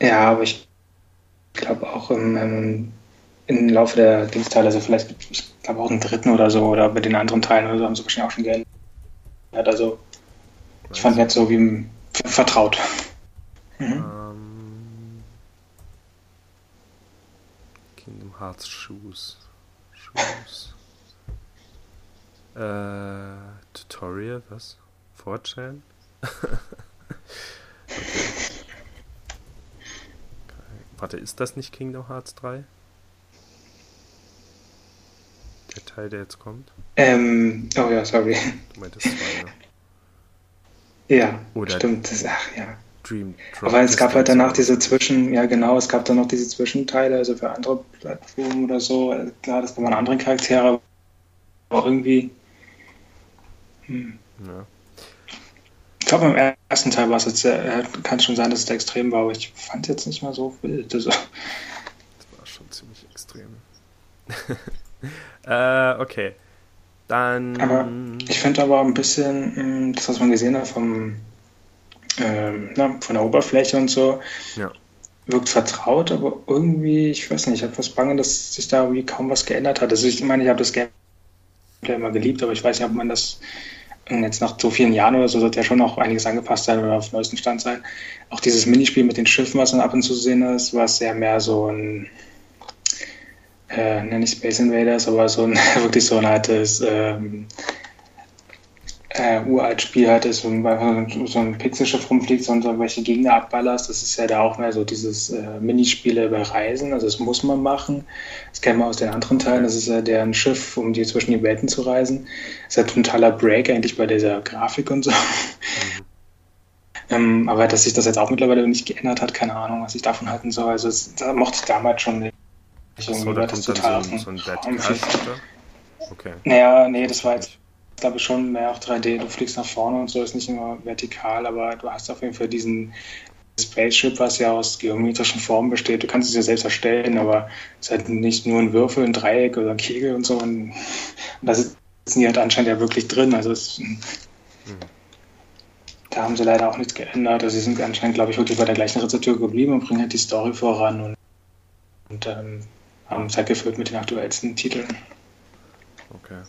Ja, aber ich glaube auch im, im, im Laufe der Dingsteile, also vielleicht, ich glaube auch im dritten oder so, oder bei den anderen Teilen oder so, haben sie wahrscheinlich auch schon geändert. Also, ich fand jetzt so wie im, vertraut. Mhm. Um, ähm, Kingdom Hearts Shoes. Shoes. Äh, Tutorial, was? Fortran? okay. Warte, ist das nicht Kingdom Hearts 3? Der Teil, der jetzt kommt? Ähm, oh ja, sorry. Du meintest 2, ne? Ja, Oder stimmt. Das, ach ja. Dream Drop Aber es gab halt danach diese Zwischen, ja genau, es gab dann noch diese Zwischenteile, also für andere Plattformen oder so. Klar, das waren andere Charaktere, aber irgendwie hm. Ja. Ich glaube, im ersten Teil war es jetzt, äh, kann schon sein, dass es extrem war, aber ich fand es jetzt nicht mal so wild. Also. Das war schon ziemlich extrem. äh, okay. Dann. Aber ich finde aber ein bisschen, hm, das, was man gesehen hat vom, ähm, na, von der Oberfläche und so, ja. wirkt vertraut, aber irgendwie, ich weiß nicht, ich habe was Bange, dass sich da irgendwie kaum was geändert hat. Also ich meine, ich habe das Gameplay immer geliebt, aber ich weiß nicht, ob man das jetzt nach so vielen Jahren oder so sollte ja schon noch einiges angepasst sein oder auf neuesten Stand sein. Auch dieses Minispiel mit den Schiffen, was dann ab und zu sehen ist, war sehr mehr so ein, äh, nenne ich Space Invaders, aber so ein, wirklich so ein altes, ähm, äh, uralt Spiel halt ist, wo so ein Pixelschiff rumfliegt und irgendwelche Gegner abballerst. Das ist ja da auch mehr so dieses äh, Minispiele über Reisen. Also das muss man machen. Das kennen wir aus den anderen Teilen. Das ist ja deren Schiff, um die zwischen die Welten zu reisen. Das ist ja ein totaler Break eigentlich bei dieser Grafik und so. Mhm. ähm, aber dass sich das jetzt auch mittlerweile nicht geändert hat, keine Ahnung, was ich davon halten soll. Also das, das mochte ich damals schon nicht. Ich so, da kommt dann so, so ein Dead Okay. Naja, nee, das war jetzt glaube ich, schon mehr auf 3D. Du fliegst nach vorne und so, ist nicht immer vertikal, aber du hast auf jeden Fall diesen Spaceship, was ja aus geometrischen Formen besteht. Du kannst es ja selbst erstellen, aber es ist halt nicht nur ein Würfel, ein Dreieck oder ein Kegel und so. Und, und da sitzen die halt anscheinend ja wirklich drin. Also es, mhm. da haben sie leider auch nichts geändert. Also sie sind anscheinend, glaube ich, wirklich bei der gleichen Rezeptur geblieben und bringen halt die Story voran und, und ähm, es halt gefüllt mit den aktuellsten Titeln. Okay.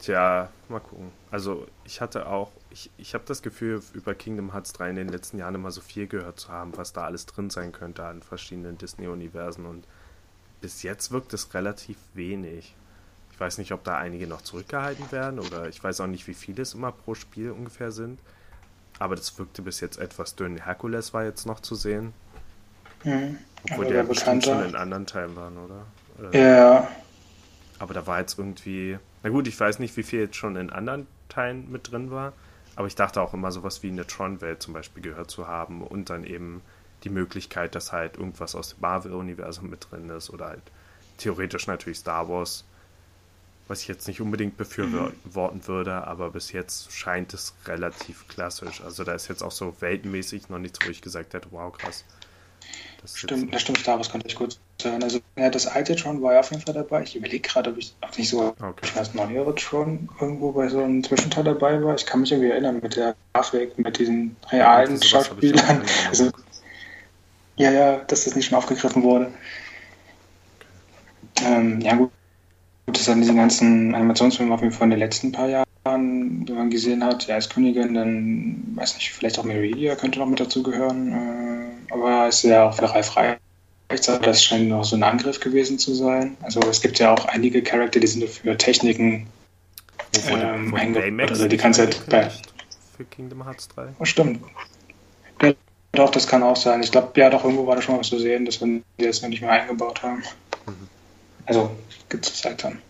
Tja, mal gucken. Also ich hatte auch, ich, ich habe das Gefühl, über Kingdom Hearts 3 in den letzten Jahren immer so viel gehört zu haben, was da alles drin sein könnte an verschiedenen Disney-Universen und bis jetzt wirkt es relativ wenig. Ich weiß nicht, ob da einige noch zurückgehalten werden oder ich weiß auch nicht, wie viele es immer pro Spiel ungefähr sind. Aber das wirkte bis jetzt etwas dünn. Herkules war jetzt noch zu sehen. Mhm. Obwohl der bestimmt schon in anderen Teilen waren, oder? oder? Ja. Aber da war jetzt irgendwie na gut, ich weiß nicht, wie viel jetzt schon in anderen Teilen mit drin war, aber ich dachte auch immer, sowas wie eine Tron-Welt zum Beispiel gehört zu haben und dann eben die Möglichkeit, dass halt irgendwas aus dem Marvel-Universum mit drin ist oder halt theoretisch natürlich Star Wars, was ich jetzt nicht unbedingt befürworten mhm. würde, aber bis jetzt scheint es relativ klassisch. Also da ist jetzt auch so weltenmäßig noch nichts, wo ich gesagt hätte, wow, krass. Das stimmt, das stimmt, Star Wars könnte ich gut sein. Also ja, das alte Tron war ja auf jeden Fall dabei. Ich überlege gerade, ob ich auch nicht so okay. das neuere Tron irgendwo bei so einem Zwischenteil dabei war. Ich kann mich irgendwie erinnern mit der Grafik, mit diesen realen ja, Schauspielern. Also, ja, ja, dass das nicht schon aufgegriffen wurde. Okay. Ähm, ja gut, das sind diese ganzen Animationsfilme auf jeden Fall in den letzten paar Jahren die man gesehen hat, ja, als Königin, dann, weiß nicht, vielleicht auch Meridia könnte noch mit dazu gehören, äh, aber ist ja auch für Ralf Frei. Das scheint noch so ein Angriff gewesen zu sein. Also es gibt ja auch einige Charakter, die sind für Techniken ähm, eingebaut. Also die kannst halt bei. Für Kingdom Hearts 3. Oh, stimmt. Ja, doch, das kann auch sein. Ich glaube, ja, doch, irgendwo war da schon mal was zu sehen, dass wir die jetzt noch nicht mehr eingebaut haben. Mhm. Also, gibt es Zeit dann.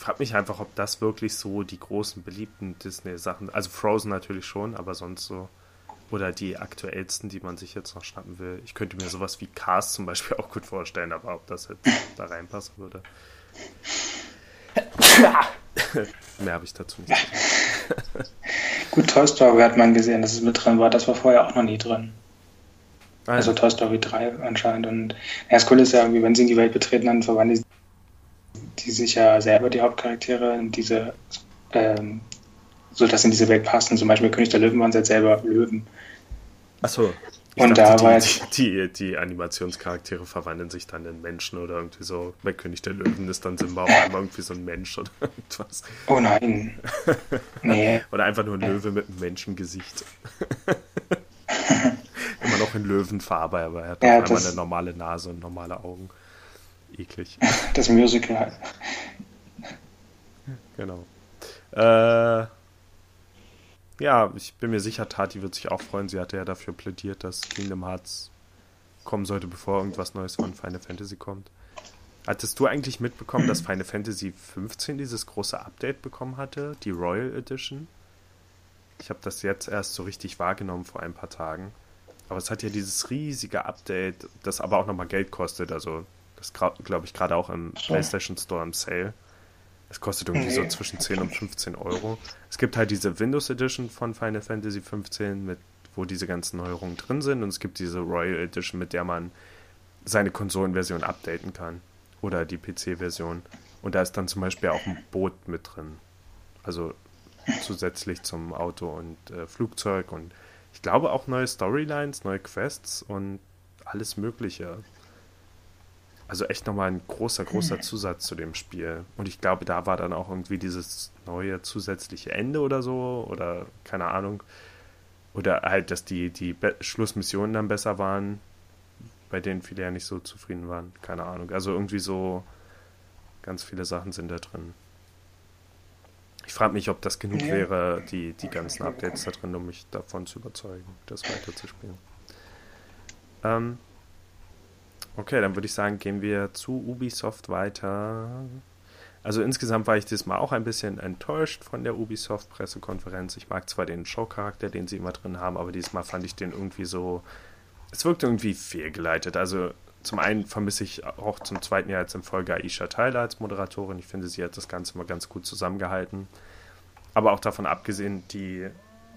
Ich frage mich einfach, ob das wirklich so die großen beliebten Disney-Sachen, also Frozen natürlich schon, aber sonst so. Oder die aktuellsten, die man sich jetzt noch schnappen will. Ich könnte mir sowas wie Cars zum Beispiel auch gut vorstellen, aber ob das jetzt da reinpassen würde. Mehr habe ich dazu nicht. gut, Toy Story hat man gesehen, dass es mit drin war. Das war vorher auch noch nie drin. Ah, also Toy Story 3 anscheinend. Und ja, das Coole ist ja irgendwie, wenn sie in die Welt betreten, dann verwandeln die sich ja selber die Hauptcharaktere in diese, ähm, so dass in diese Welt passen. Zum Beispiel König der Löwen waren jetzt selber Löwen. Achso. Und dachte, da war jetzt. Die, die, die, Animationscharaktere verwandeln sich dann in Menschen oder irgendwie so. Bei König der Löwen ist dann Simba auf einmal irgendwie so ein Mensch oder irgendwas. Oh nein. Nee. oder einfach nur ein Löwe mit einem Menschengesicht. Immer noch in Löwenfarbe, aber er hat ja, einmal eine normale Nase und normale Augen eklig. Das Musical. Genau. Äh, ja, ich bin mir sicher, Tati wird sich auch freuen. Sie hatte ja dafür plädiert, dass Kingdom Hearts kommen sollte, bevor irgendwas Neues von Final Fantasy kommt. Hattest du eigentlich mitbekommen, dass Final Fantasy 15 dieses große Update bekommen hatte, die Royal Edition? Ich habe das jetzt erst so richtig wahrgenommen vor ein paar Tagen. Aber es hat ja dieses riesige Update, das aber auch nochmal Geld kostet. Also das glaube ich gerade auch im. PlayStation Store im Sale. Es kostet irgendwie so zwischen 10 und 15 Euro. Es gibt halt diese Windows Edition von Final Fantasy 15, mit, wo diese ganzen Neuerungen drin sind. Und es gibt diese Royal Edition, mit der man seine Konsolenversion updaten kann. Oder die PC-Version. Und da ist dann zum Beispiel auch ein Boot mit drin. Also zusätzlich zum Auto und äh, Flugzeug und ich glaube auch neue Storylines, neue Quests und alles Mögliche. Also echt nochmal ein großer, großer Zusatz zu dem Spiel. Und ich glaube, da war dann auch irgendwie dieses neue zusätzliche Ende oder so. Oder keine Ahnung. Oder halt, dass die, die Be Schlussmissionen dann besser waren, bei denen viele ja nicht so zufrieden waren. Keine Ahnung. Also irgendwie so ganz viele Sachen sind da drin. Ich frage mich, ob das genug ja. wäre, die, die ganzen Updates da drin, um mich davon zu überzeugen, das weiterzuspielen. Ähm, Okay, dann würde ich sagen, gehen wir zu Ubisoft weiter. Also insgesamt war ich diesmal auch ein bisschen enttäuscht von der Ubisoft-Pressekonferenz. Ich mag zwar den Showcharakter, den sie immer drin haben, aber diesmal fand ich den irgendwie so. Es wirkte irgendwie fehlgeleitet. Also zum einen vermisse ich auch zum zweiten Jahr jetzt in Folge Aisha Tyler als Moderatorin. Ich finde, sie hat das Ganze mal ganz gut zusammengehalten. Aber auch davon abgesehen, die.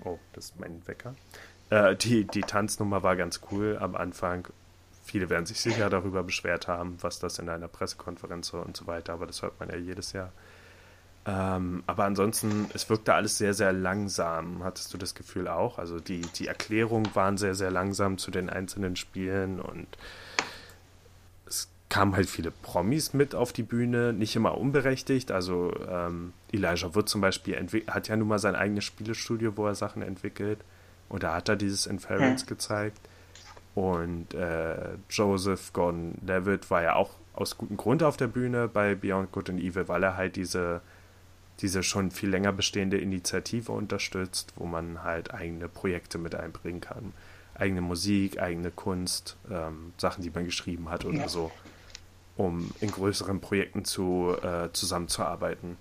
Oh, das ist mein Wecker. Äh, die, die Tanznummer war ganz cool am Anfang Viele werden sich sicher darüber beschwert haben, was das in einer Pressekonferenz und so weiter, aber das hört man ja jedes Jahr. Ähm, aber ansonsten, es wirkte alles sehr, sehr langsam. Hattest du das Gefühl auch? Also die, die Erklärungen waren sehr, sehr langsam zu den einzelnen Spielen und es kamen halt viele Promis mit auf die Bühne, nicht immer unberechtigt. Also ähm, Elijah Wood zum Beispiel hat ja nun mal sein eigenes Spielestudio, wo er Sachen entwickelt. Und da hat er dieses Inference hm. gezeigt. Und äh, Joseph Gordon-Levitt war ja auch aus gutem Grund auf der Bühne bei Beyond Good and Evil, weil er halt diese, diese schon viel länger bestehende Initiative unterstützt, wo man halt eigene Projekte mit einbringen kann. Eigene Musik, eigene Kunst, ähm, Sachen, die man geschrieben hat oder ja. so, um in größeren Projekten zu, äh, zusammenzuarbeiten.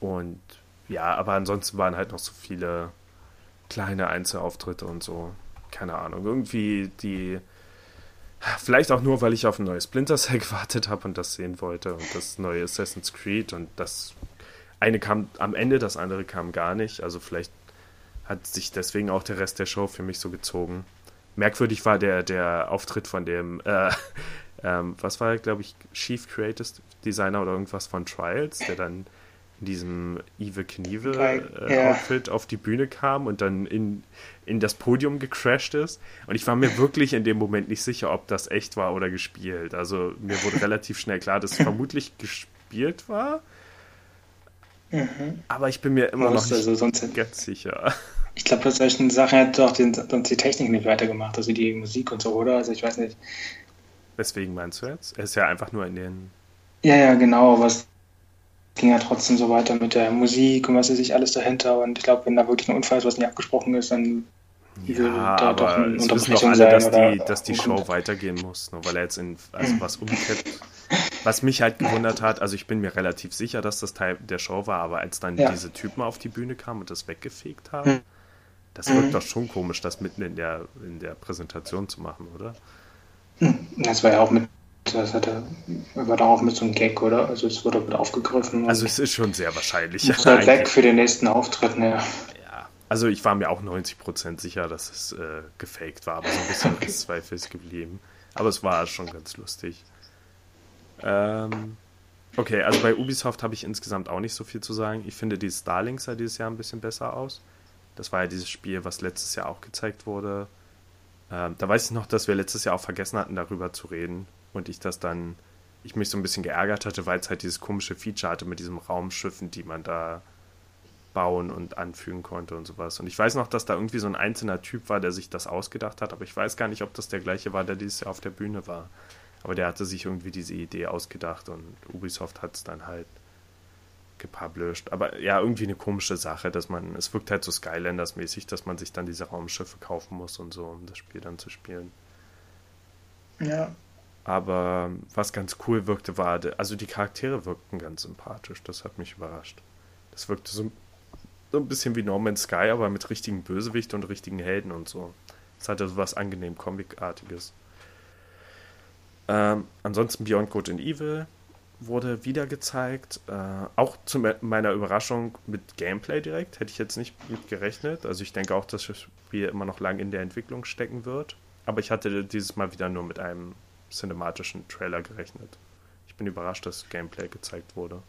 Und ja, aber ansonsten waren halt noch so viele kleine Einzelauftritte und so keine Ahnung, irgendwie die. Vielleicht auch nur, weil ich auf ein neues Splinter Cell gewartet habe und das sehen wollte und das neue Assassin's Creed und das eine kam am Ende, das andere kam gar nicht. Also vielleicht hat sich deswegen auch der Rest der Show für mich so gezogen. Merkwürdig war der, der Auftritt von dem, äh, ähm, was war, glaube ich, Chief Creative Designer oder irgendwas von Trials, der dann in diesem Ive Knievel äh, ja. Outfit auf die Bühne kam und dann in, in das Podium gecrashed ist. Und ich war mir wirklich in dem Moment nicht sicher, ob das echt war oder gespielt. Also mir wurde relativ schnell klar, dass es vermutlich gespielt war. Mhm. Aber ich bin mir immer noch nicht also ganz sicher. Ich glaube, bei solchen Sachen den, sonst die Technik nicht weitergemacht, also die Musik und so, oder? Also ich weiß nicht. Weswegen meinst du jetzt? Er ist ja einfach nur in den. Ja, ja, genau, was ging ja trotzdem so weiter mit der Musik und was weiß ich alles dahinter. Und ich glaube, wenn da wirklich ein Unfall ist, was nicht abgesprochen ist, dann ja, da doch ein es wissen doch alle, dass die, dass die Show weitergehen muss, nur weil er jetzt in also was umkippt. Was mich halt gewundert hat, also ich bin mir relativ sicher, dass das Teil der Show war, aber als dann ja. diese Typen auf die Bühne kamen und das weggefegt haben, hm. das wirkt mhm. doch schon komisch, das mitten in der, in der Präsentation zu machen, oder? Hm. Das war ja auch mit das hat er, war da auch mit so einem Gag, oder? Also es wurde wieder aufgegriffen. Also es ist schon sehr wahrscheinlich. Ist halt weg für den nächsten Auftritt, ne? Ja, also ich war mir auch 90% sicher, dass es äh, gefaked war, aber so ein bisschen okay. Zweifel ist geblieben. Aber es war schon ganz lustig. Ähm, okay, also bei Ubisoft habe ich insgesamt auch nicht so viel zu sagen. Ich finde die Starlings sah dieses Jahr ein bisschen besser aus. Das war ja dieses Spiel, was letztes Jahr auch gezeigt wurde. Ähm, da weiß ich noch, dass wir letztes Jahr auch vergessen hatten, darüber zu reden und ich das dann, ich mich so ein bisschen geärgert hatte, weil es halt dieses komische Feature hatte mit diesem Raumschiffen, die man da bauen und anfügen konnte und sowas. Und ich weiß noch, dass da irgendwie so ein einzelner Typ war, der sich das ausgedacht hat, aber ich weiß gar nicht, ob das der gleiche war, der dieses Jahr auf der Bühne war. Aber der hatte sich irgendwie diese Idee ausgedacht und Ubisoft hat es dann halt gepublished. Aber ja, irgendwie eine komische Sache, dass man, es wirkt halt so Skylanders-mäßig, dass man sich dann diese Raumschiffe kaufen muss und so, um das Spiel dann zu spielen. Ja, aber was ganz cool wirkte, war, also die Charaktere wirkten ganz sympathisch. Das hat mich überrascht. Das wirkte so, so ein bisschen wie No Man's Sky, aber mit richtigen Bösewicht und richtigen Helden und so. Es hatte so was angenehm Comic-artiges. Ähm, ansonsten Beyond Good and Evil wurde wieder gezeigt. Äh, auch zu meiner Überraschung mit Gameplay direkt. Hätte ich jetzt nicht mit gerechnet. Also ich denke auch, dass das Spiel immer noch lang in der Entwicklung stecken wird. Aber ich hatte dieses Mal wieder nur mit einem cinematischen Trailer gerechnet. Ich bin überrascht, dass Gameplay gezeigt wurde.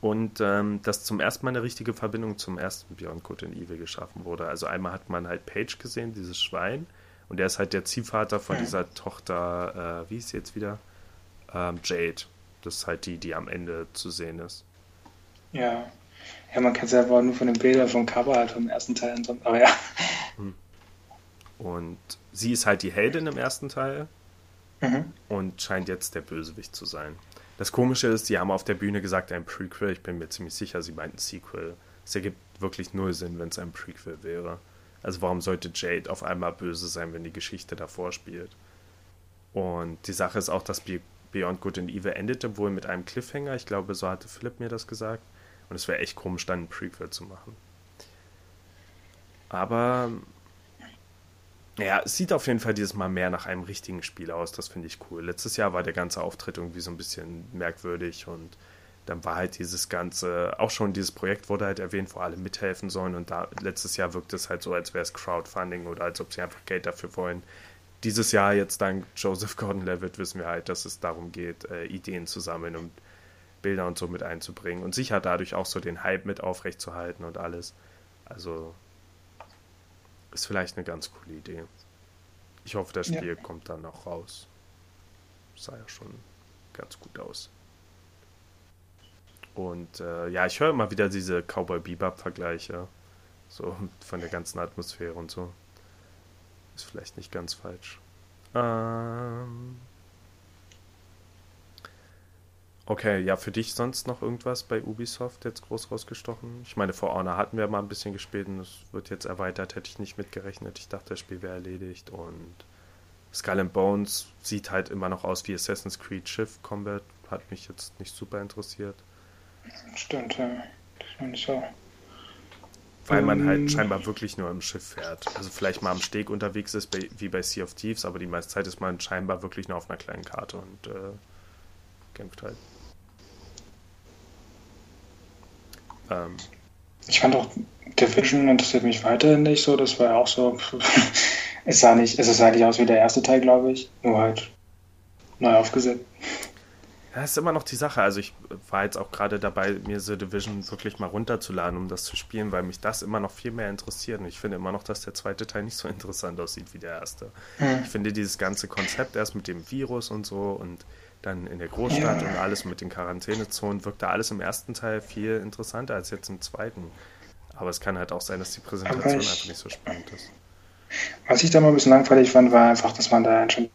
Und ähm, dass zum ersten Mal eine richtige Verbindung zum ersten Beyond Good and Evil geschaffen wurde. Also einmal hat man halt Paige gesehen, dieses Schwein. Und der ist halt der Ziehvater von ja. dieser Tochter, äh, wie ist sie jetzt wieder? Ähm, Jade. Das ist halt die, die am Ende zu sehen ist. Ja. Ja, man kennt es ja aber nur von den Bildern vom Cover halt vom ersten Teil. Aber ja. Hm. Und sie ist halt die Heldin im ersten Teil. Mhm. Und scheint jetzt der Bösewicht zu sein. Das Komische ist, sie haben auf der Bühne gesagt, ein Prequel. Ich bin mir ziemlich sicher, sie meinten Sequel. Es ergibt wirklich null Sinn, wenn es ein Prequel wäre. Also warum sollte Jade auf einmal böse sein, wenn die Geschichte davor spielt? Und die Sache ist auch, dass Beyond Good and Evil endete wohl mit einem Cliffhanger. Ich glaube, so hatte Philipp mir das gesagt. Und es wäre echt komisch, dann ein Prequel zu machen. Aber ja, es sieht auf jeden Fall dieses Mal mehr nach einem richtigen Spiel aus. Das finde ich cool. Letztes Jahr war der ganze Auftritt irgendwie so ein bisschen merkwürdig und dann war halt dieses ganze, auch schon dieses Projekt wurde halt erwähnt, wo alle mithelfen sollen und da letztes Jahr wirkt es halt so, als wäre es Crowdfunding oder als ob sie einfach Geld dafür wollen. Dieses Jahr jetzt dank Joseph Gordon-Levitt wissen wir halt, dass es darum geht, äh, Ideen zu sammeln und Bilder und so mit einzubringen und sicher dadurch auch so den Hype mit aufrechtzuerhalten und alles. Also ist vielleicht eine ganz coole Idee. Ich hoffe, das Spiel ja. kommt dann noch raus. Sah ja schon ganz gut aus. Und äh, ja, ich höre immer wieder diese Cowboy Bebop-Vergleiche. So von der ganzen Atmosphäre und so. Ist vielleicht nicht ganz falsch. Ähm, Okay, ja, für dich sonst noch irgendwas bei Ubisoft jetzt groß rausgestochen? Ich meine, For Honor hatten wir mal ein bisschen gespielt und es wird jetzt erweitert, hätte ich nicht mitgerechnet. Ich dachte, das Spiel wäre erledigt und Skull and Bones sieht halt immer noch aus wie Assassin's Creed Shift Combat, hat mich jetzt nicht super interessiert. Stimmt, ja. Das ist nicht so. Weil man halt ähm. scheinbar wirklich nur im Schiff fährt. Also vielleicht mal am Steg unterwegs ist, wie bei Sea of Thieves, aber die meiste Zeit ist man scheinbar wirklich nur auf einer kleinen Karte und äh, kämpft halt. Ähm, ich fand auch Division interessiert mich weiterhin nicht so. Das war ja auch so. es sah nicht, es sah nicht aus wie der erste Teil, glaube ich. Nur halt neu aufgesetzt. Ja, ist immer noch die Sache. Also ich war jetzt auch gerade dabei, mir The Division wirklich mal runterzuladen, um das zu spielen, weil mich das immer noch viel mehr interessiert. Und ich finde immer noch, dass der zweite Teil nicht so interessant aussieht wie der erste. Hm. Ich finde dieses ganze Konzept erst mit dem Virus und so und dann in der Großstadt und alles mit den Quarantänezonen wirkt da alles im ersten Teil viel interessanter als jetzt im zweiten. Aber es kann halt auch sein, dass die Präsentation ich, einfach nicht so spannend ist. Was ich da mal ein bisschen langweilig fand, war einfach, dass man da schon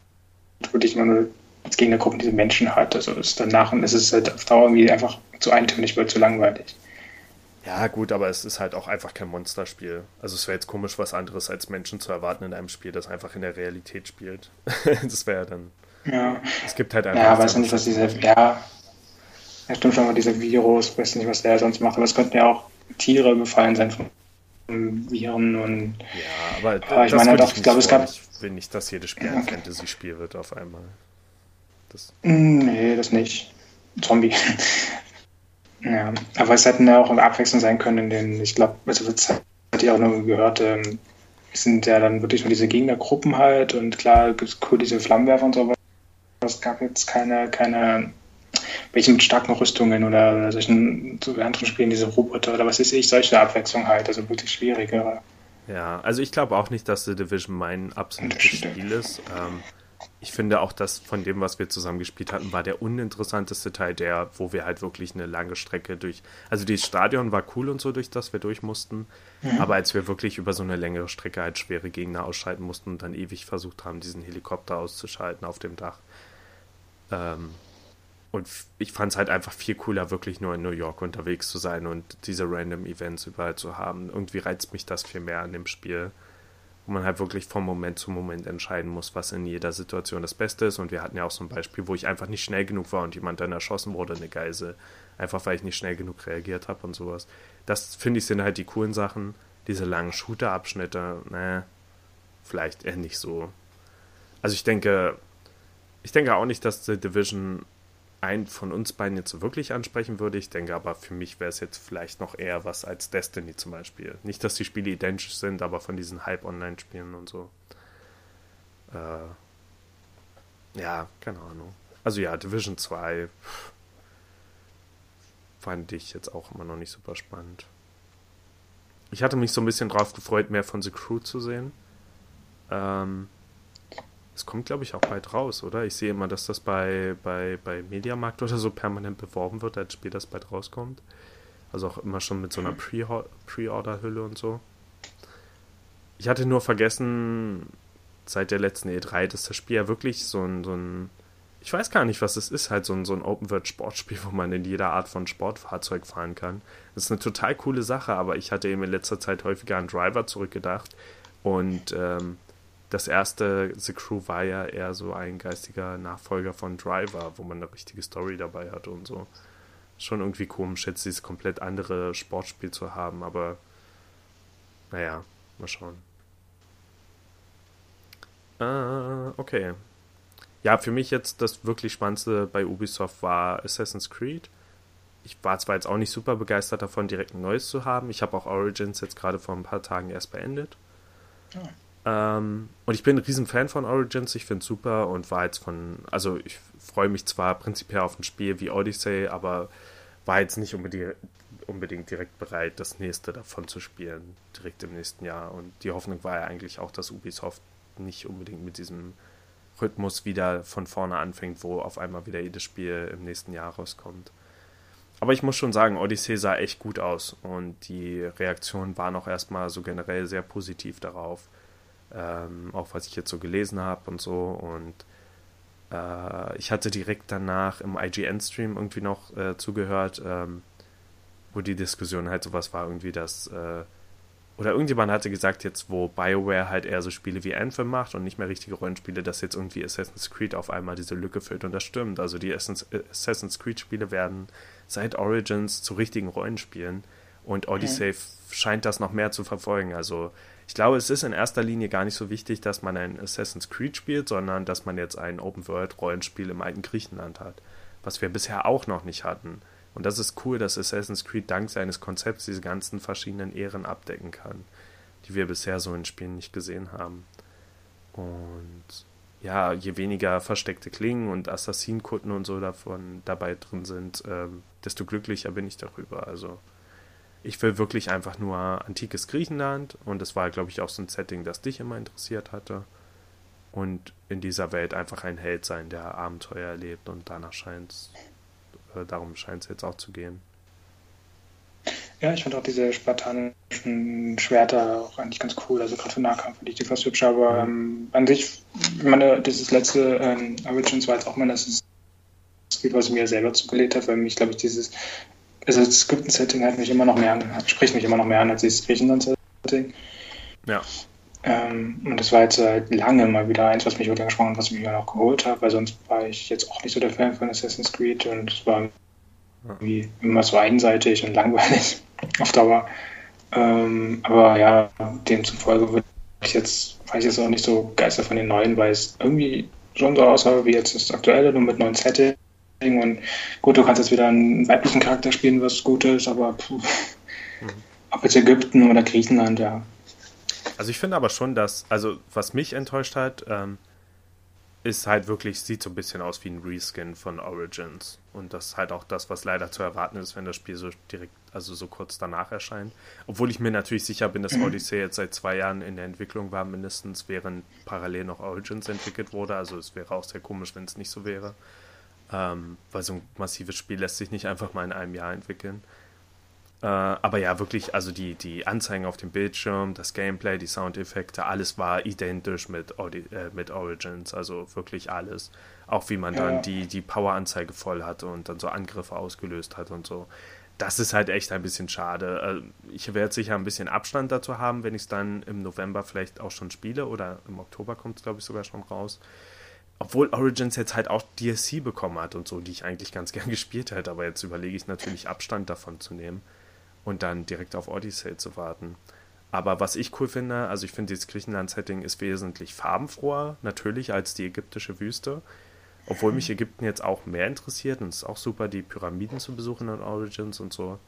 wirklich immer nur als Gegnergruppen diese Menschen hat. Also ist danach und es ist halt auf Dauer irgendwie einfach zu eintönig, wird zu langweilig. Ja, gut, aber es ist halt auch einfach kein Monsterspiel. Also es wäre jetzt komisch, was anderes als Menschen zu erwarten in einem Spiel, das einfach in der Realität spielt. das wäre ja dann ja. Es gibt halt einfach. Ja, weiß nicht, was dieser. Ja, ja, stimmt schon, dieser Virus, weiß nicht, was der sonst macht, aber es könnten ja auch Tiere befallen sein von Viren und. Ja, aber, aber ich meine, doch, ich glaube, es gab. Ich will nicht, dass jedes Spiel ein okay. Fantasy-Spiel wird auf einmal. Das nee, das nicht. Zombie. ja, aber es hätten ja auch Abwechslung sein können, in denen, ich glaube, also das hatte ich auch nur gehört, ähm, es sind ja dann wirklich nur diese Gegnergruppen halt und klar gibt es cool diese Flammenwerfer und so, aber es gab jetzt keine, keine welche mit starken Rüstungen oder solchen so anderen Spielen, diese Roboter oder was ist ich, solche Abwechslung halt, also wirklich schwierigere. Ja, also ich glaube auch nicht, dass The Division mein absolutes Spiel ist. Ähm, ich finde auch, dass von dem, was wir zusammen gespielt hatten, war der uninteressanteste Teil der, wo wir halt wirklich eine lange Strecke durch. Also das Stadion war cool und so, durch das wir durch mussten. Mhm. Aber als wir wirklich über so eine längere Strecke halt schwere Gegner ausschalten mussten und dann ewig versucht haben, diesen Helikopter auszuschalten auf dem Dach, ähm, und ich fand es halt einfach viel cooler, wirklich nur in New York unterwegs zu sein und diese random Events überall zu haben. Irgendwie reizt mich das viel mehr an dem Spiel, wo man halt wirklich vom Moment zu Moment entscheiden muss, was in jeder Situation das Beste ist. Und wir hatten ja auch so ein Beispiel, wo ich einfach nicht schnell genug war und jemand dann erschossen wurde, eine Geise, einfach weil ich nicht schnell genug reagiert habe und sowas. Das finde ich sind halt die coolen Sachen. Diese langen Shooter-Abschnitte, ne, vielleicht eher nicht so. Also ich denke, ich denke auch nicht, dass The Division einen von uns beiden jetzt wirklich ansprechen würde. Ich denke aber, für mich wäre es jetzt vielleicht noch eher was als Destiny zum Beispiel. Nicht, dass die Spiele identisch sind, aber von diesen Hype-Online-Spielen und so. Äh, ja, keine Ahnung. Also ja, Division 2 fand ich jetzt auch immer noch nicht super spannend. Ich hatte mich so ein bisschen drauf gefreut, mehr von The Crew zu sehen. Ähm, es kommt, glaube ich, auch bald raus, oder? Ich sehe immer, dass das bei, bei, bei Mediamarkt oder so permanent beworben wird, als Spiel das bald rauskommt. Also auch immer schon mit so einer Pre-Order-Hülle und so. Ich hatte nur vergessen, seit der letzten E3, dass das Spiel ja wirklich so ein, so ein ich weiß gar nicht, was es ist, halt so ein, so ein Open-World-Sportspiel, wo man in jeder Art von Sportfahrzeug fahren kann. Das ist eine total coole Sache, aber ich hatte eben in letzter Zeit häufiger an Driver zurückgedacht und ähm, das erste The Crew war ja eher so ein geistiger Nachfolger von Driver, wo man eine richtige Story dabei hatte und so. Schon irgendwie komisch, jetzt dieses komplett andere Sportspiel zu haben, aber naja, mal schauen. Äh, okay. Ja, für mich jetzt das wirklich Spannendste bei Ubisoft war Assassin's Creed. Ich war zwar jetzt auch nicht super begeistert davon, direkt ein neues zu haben. Ich habe auch Origins jetzt gerade vor ein paar Tagen erst beendet. Ähm, und ich bin ein riesen Fan von Origins, ich finde es super und war jetzt von, also ich freue mich zwar prinzipiell auf ein Spiel wie Odyssey, aber war jetzt nicht unbedingt, unbedingt direkt bereit, das nächste davon zu spielen, direkt im nächsten Jahr. Und die Hoffnung war ja eigentlich auch, dass Ubisoft nicht unbedingt mit diesem Rhythmus wieder von vorne anfängt, wo auf einmal wieder jedes Spiel im nächsten Jahr rauskommt. Aber ich muss schon sagen, Odyssey sah echt gut aus und die Reaktion war noch erstmal so generell sehr positiv darauf ähm, auch was ich jetzt so gelesen habe und so. Und äh, ich hatte direkt danach im IGN-Stream irgendwie noch äh, zugehört, ähm, wo die Diskussion halt sowas war, irgendwie, dass. Äh, oder irgendjemand hatte gesagt, jetzt wo BioWare halt eher so Spiele wie Anthem macht und nicht mehr richtige Rollenspiele, dass jetzt irgendwie Assassin's Creed auf einmal diese Lücke füllt. Und das stimmt. Also die Assassin's Creed-Spiele werden seit Origins zu richtigen Rollenspielen. Und Odyssey okay. scheint das noch mehr zu verfolgen. Also ich glaube, es ist in erster Linie gar nicht so wichtig, dass man ein Assassin's Creed spielt, sondern dass man jetzt ein Open-World-Rollenspiel im alten Griechenland hat, was wir bisher auch noch nicht hatten. Und das ist cool, dass Assassin's Creed dank seines Konzepts diese ganzen verschiedenen Ehren abdecken kann, die wir bisher so in Spielen nicht gesehen haben. Und ja, je weniger versteckte Klingen und Assassinenkutten und so davon dabei drin sind, ähm, desto glücklicher bin ich darüber. Also ich will wirklich einfach nur antikes Griechenland und das war, glaube ich, auch so ein Setting, das dich immer interessiert hatte. Und in dieser Welt einfach ein Held sein, der Abenteuer erlebt und danach scheint es, äh, darum scheint es jetzt auch zu gehen. Ja, ich fand auch diese spartanischen Schwerter auch eigentlich ganz cool. Also gerade für Nahkampf finde ich die fast hübsch, aber ähm, an sich, ich meine, dieses letzte ähm, Origins war jetzt auch mal das was mir selber zugelegt hat, weil mich, glaube ich, dieses also das Skripten-Setting hat mich immer noch mehr an, spricht mich immer noch mehr an als das Griechenland-Setting. Ja. Ähm, und das war jetzt seit lange mal wieder eins, was mich wieder gesprochen hat, was ich mir noch geholt habe, weil sonst war ich jetzt auch nicht so der Fan von Assassin's Creed und es war irgendwie immer so einseitig und langweilig auf Dauer. Ähm, aber ja, demzufolge würde ich jetzt, war ich jetzt auch nicht so geister von den neuen, weil es irgendwie schon so aussah wie jetzt das aktuelle, nur mit neuen Setting und gut, du kannst jetzt wieder einen weiblichen Charakter spielen, was gut ist, aber puh, mhm. ob jetzt Ägypten oder Griechenland, ja. Also ich finde aber schon, dass, also was mich enttäuscht hat, ähm, ist halt wirklich, sieht so ein bisschen aus wie ein Reskin von Origins. Und das ist halt auch das, was leider zu erwarten ist, wenn das Spiel so direkt, also so kurz danach erscheint. Obwohl ich mir natürlich sicher bin, dass Odyssey jetzt seit zwei Jahren in der Entwicklung war, mindestens, während parallel noch Origins entwickelt wurde. Also es wäre auch sehr komisch, wenn es nicht so wäre. Ähm, weil so ein massives Spiel lässt sich nicht einfach mal in einem Jahr entwickeln. Äh, aber ja, wirklich, also die, die Anzeigen auf dem Bildschirm, das Gameplay, die Soundeffekte, alles war identisch mit, Audi äh, mit Origins, also wirklich alles. Auch wie man ja. dann die, die Power-Anzeige voll hatte und dann so Angriffe ausgelöst hat und so. Das ist halt echt ein bisschen schade. Äh, ich werde sicher ein bisschen Abstand dazu haben, wenn ich es dann im November vielleicht auch schon spiele oder im Oktober kommt es, glaube ich, sogar schon raus obwohl Origins jetzt halt auch DLC bekommen hat und so, die ich eigentlich ganz gern gespielt hätte, aber jetzt überlege ich natürlich Abstand davon zu nehmen und dann direkt auf Odyssey zu warten. Aber was ich cool finde, also ich finde, dieses Griechenland-Setting ist wesentlich farbenfroher, natürlich, als die ägyptische Wüste. Obwohl mich Ägypten jetzt auch mehr interessiert und es ist auch super, die Pyramiden zu besuchen in Origins und so.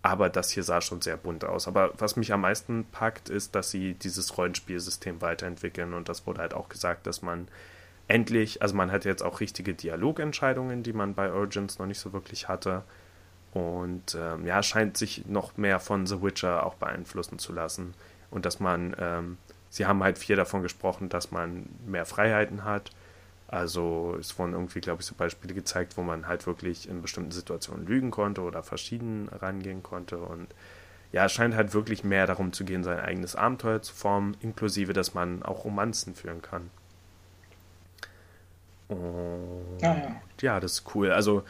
Aber das hier sah schon sehr bunt aus. Aber was mich am meisten packt, ist, dass sie dieses Rollenspielsystem weiterentwickeln und das wurde halt auch gesagt, dass man endlich, also man hat jetzt auch richtige Dialogentscheidungen, die man bei Origins noch nicht so wirklich hatte. Und ähm, ja, scheint sich noch mehr von The Witcher auch beeinflussen zu lassen. Und dass man, ähm, sie haben halt viel davon gesprochen, dass man mehr Freiheiten hat. Also es wurden irgendwie, glaube ich, so Beispiele gezeigt, wo man halt wirklich in bestimmten Situationen lügen konnte oder verschieden rangehen konnte. Und ja, es scheint halt wirklich mehr darum zu gehen, sein eigenes Abenteuer zu formen, inklusive, dass man auch Romanzen führen kann. Und ah, ja. ja, das ist cool. Also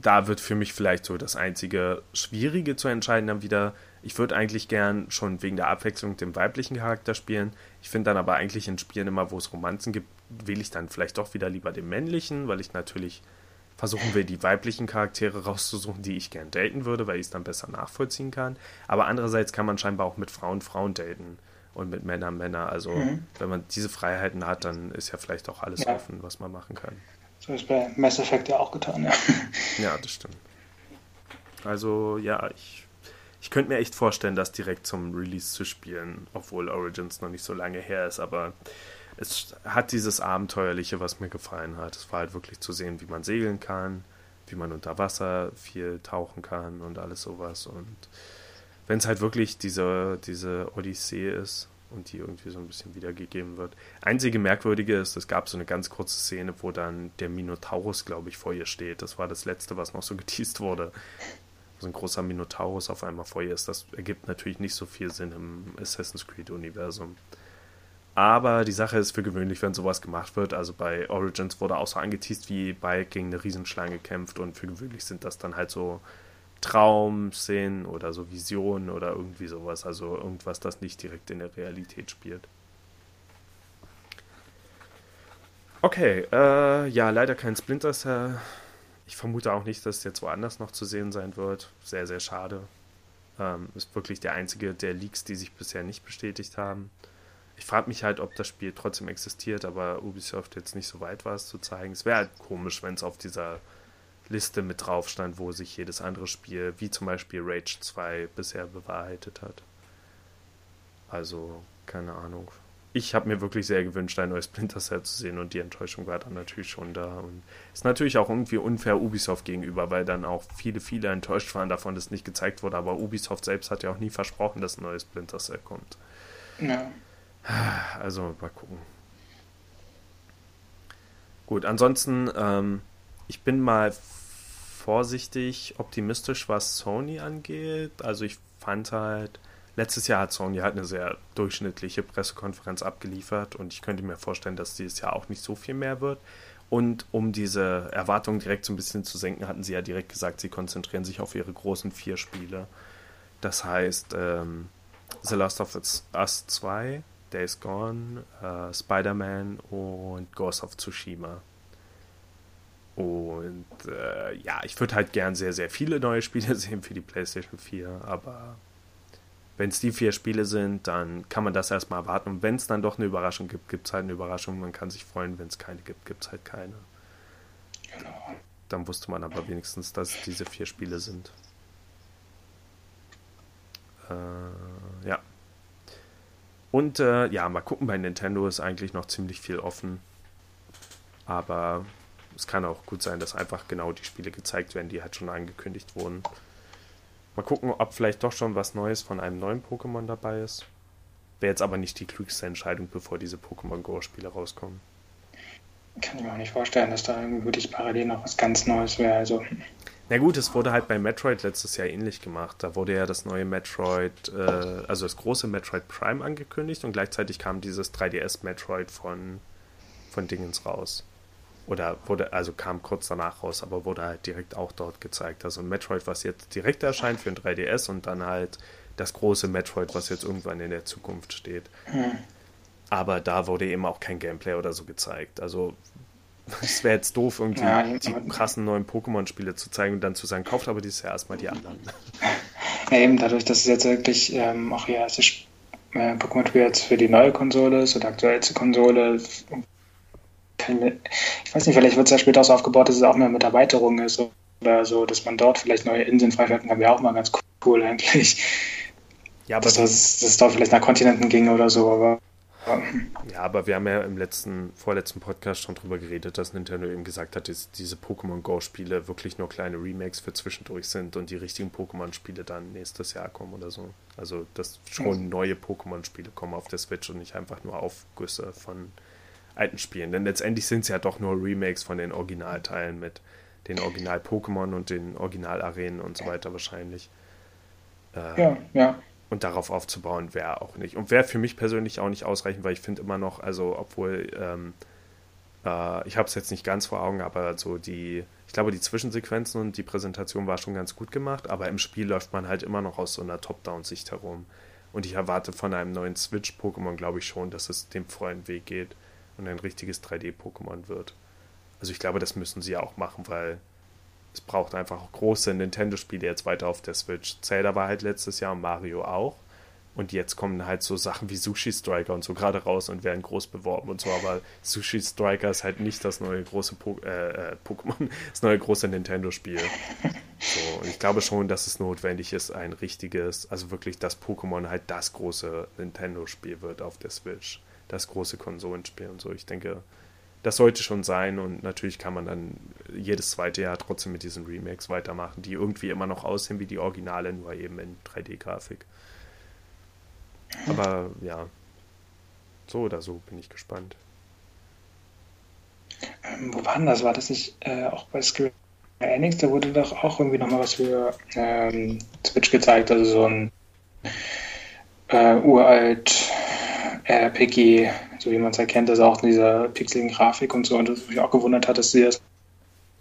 da wird für mich vielleicht so das einzige Schwierige zu entscheiden dann wieder. Ich würde eigentlich gern schon wegen der Abwechslung den weiblichen Charakter spielen. Ich finde dann aber eigentlich in Spielen immer, wo es Romanzen gibt, wähle ich dann vielleicht doch wieder lieber den männlichen, weil ich natürlich versuchen will, die weiblichen Charaktere rauszusuchen, die ich gern daten würde, weil ich es dann besser nachvollziehen kann. Aber andererseits kann man scheinbar auch mit Frauen Frauen daten und mit Männern Männer. Also mhm. wenn man diese Freiheiten hat, dann ist ja vielleicht auch alles ja. offen, was man machen kann. So ist bei Mass Effect ja auch getan, ja. Ja, das stimmt. Also ja, ich, ich könnte mir echt vorstellen, das direkt zum Release zu spielen, obwohl Origins noch nicht so lange her ist, aber es hat dieses Abenteuerliche, was mir gefallen hat. Es war halt wirklich zu sehen, wie man segeln kann, wie man unter Wasser viel tauchen kann und alles sowas. Und wenn es halt wirklich diese, diese Odyssee ist und die irgendwie so ein bisschen wiedergegeben wird. Einzige Merkwürdige ist, es gab so eine ganz kurze Szene, wo dann der Minotaurus, glaube ich, vor ihr steht. Das war das Letzte, was noch so geteased wurde. So ein großer Minotaurus auf einmal vor ihr ist. Das ergibt natürlich nicht so viel Sinn im Assassin's Creed-Universum. Aber die Sache ist für gewöhnlich, wenn sowas gemacht wird. Also bei Origins wurde auch so angeteased, wie Bike gegen eine Riesenschlange kämpft und für gewöhnlich sind das dann halt so Traumszenen oder so Visionen oder irgendwie sowas. Also irgendwas, das nicht direkt in der Realität spielt. Okay, äh, ja, leider kein Splinter Cell. Ich vermute auch nicht, dass es jetzt woanders noch zu sehen sein wird. Sehr, sehr schade. Ähm, ist wirklich der einzige der Leaks, die sich bisher nicht bestätigt haben. Ich frage mich halt, ob das Spiel trotzdem existiert, aber Ubisoft jetzt nicht so weit war, es zu zeigen. Es wäre halt komisch, wenn es auf dieser Liste mit drauf stand, wo sich jedes andere Spiel, wie zum Beispiel Rage 2, bisher bewahrheitet hat. Also, keine Ahnung. Ich habe mir wirklich sehr gewünscht, ein neues Splinter Cell zu sehen und die Enttäuschung war dann natürlich schon da. Und ist natürlich auch irgendwie unfair Ubisoft gegenüber, weil dann auch viele, viele enttäuscht waren davon, dass nicht gezeigt wurde. Aber Ubisoft selbst hat ja auch nie versprochen, dass ein neues Splinter Cell kommt. Ja. Also mal gucken. Gut, ansonsten, ähm, ich bin mal vorsichtig optimistisch, was Sony angeht. Also ich fand halt, letztes Jahr hat Sony halt eine sehr durchschnittliche Pressekonferenz abgeliefert und ich könnte mir vorstellen, dass dieses Jahr auch nicht so viel mehr wird. Und um diese Erwartungen direkt so ein bisschen zu senken, hatten sie ja direkt gesagt, sie konzentrieren sich auf ihre großen vier Spiele. Das heißt, ähm, The Last of Us 2, Days Gone, äh, Spider-Man und Ghost of Tsushima. Und äh, ja, ich würde halt gern sehr, sehr viele neue Spiele sehen für die PlayStation 4, aber wenn es die vier Spiele sind, dann kann man das erstmal erwarten. Und wenn es dann doch eine Überraschung gibt, gibt es halt eine Überraschung. Man kann sich freuen, wenn es keine gibt, gibt es halt keine. Genau. Dann wusste man aber wenigstens, dass es diese vier Spiele sind. Äh, ja. Und äh, ja, mal gucken, bei Nintendo ist eigentlich noch ziemlich viel offen. Aber es kann auch gut sein, dass einfach genau die Spiele gezeigt werden, die halt schon angekündigt wurden. Mal gucken, ob vielleicht doch schon was Neues von einem neuen Pokémon dabei ist. Wäre jetzt aber nicht die klügste Entscheidung, bevor diese Pokémon Go-Spiele rauskommen. Kann ich mir auch nicht vorstellen, dass da wirklich parallel noch was ganz Neues wäre. Also na gut, es wurde halt bei Metroid letztes Jahr ähnlich gemacht. Da wurde ja das neue Metroid, äh, also das große Metroid Prime angekündigt und gleichzeitig kam dieses 3DS Metroid von, von Dingens raus. Oder wurde, also kam kurz danach raus, aber wurde halt direkt auch dort gezeigt. Also ein Metroid, was jetzt direkt erscheint für ein 3DS und dann halt das große Metroid, was jetzt irgendwann in der Zukunft steht. Hm. Aber da wurde eben auch kein Gameplay oder so gezeigt. Also es wäre jetzt doof, irgendwie ja, die krassen neuen Pokémon-Spiele zu zeigen und dann zu sagen, kauft aber dieses Jahr erstmal die anderen. Ja, eben dadurch, dass es jetzt wirklich ähm, auch ihr erstes äh, Pokémon-Spiel jetzt für die neue Konsole ist oder aktuellste Konsole. Keine, ich weiß nicht, vielleicht wird es ja später auch so aufgebaut, dass es auch mehr mit Erweiterungen ist oder so, dass man dort vielleicht neue Inseln freischalten kann, wäre auch mal ganz cool eigentlich. Ja, aber dass, das, dass es dort vielleicht nach Kontinenten ging oder so, aber Ja, aber wir haben ja im letzten, vorletzten Podcast schon drüber geredet, dass Nintendo eben gesagt hat, dass diese Pokémon Go-Spiele wirklich nur kleine Remakes für zwischendurch sind und die richtigen Pokémon-Spiele dann nächstes Jahr kommen oder so. Also, dass schon neue Pokémon-Spiele kommen auf der Switch und nicht einfach nur Aufgüsse von alten Spielen. Denn letztendlich sind es ja doch nur Remakes von den Originalteilen mit den Original-Pokémon und den Original-Arenen und so weiter wahrscheinlich. Äh, ja, ja. Und darauf aufzubauen wäre auch nicht. Und wäre für mich persönlich auch nicht ausreichend, weil ich finde immer noch, also obwohl, ähm, äh, ich habe es jetzt nicht ganz vor Augen, aber so die, ich glaube, die Zwischensequenzen und die Präsentation war schon ganz gut gemacht, aber im Spiel läuft man halt immer noch aus so einer Top-Down-Sicht herum. Und ich erwarte von einem neuen Switch-Pokémon, glaube ich schon, dass es dem vollen Weg geht und ein richtiges 3D-Pokémon wird. Also ich glaube, das müssen sie auch machen, weil es braucht einfach große Nintendo-Spiele jetzt weiter auf der Switch. Zelda war halt letztes Jahr und Mario auch. Und jetzt kommen halt so Sachen wie Sushi Striker und so gerade raus und werden groß beworben und so, aber Sushi Striker ist halt nicht das neue große po äh, äh, Pokémon, das neue große Nintendo-Spiel. So, und ich glaube schon, dass es notwendig ist, ein richtiges, also wirklich das Pokémon halt das große Nintendo-Spiel wird auf der Switch das große Konsolenspiel und so. Ich denke, das sollte schon sein und natürlich kann man dann jedes zweite Jahr trotzdem mit diesen Remakes weitermachen, die irgendwie immer noch aussehen wie die Originale, nur eben in 3D-Grafik. Aber ja, so oder so bin ich gespannt. Ähm, wo war denn das? War das nicht äh, auch bei Square Enix? Da wurde doch auch irgendwie nochmal was für ähm, Switch gezeigt, also so ein äh, uralt RPG, so wie man es erkennt, also auch in dieser pixeligen Grafik und so. Und das mich auch gewundert hat, dass sie das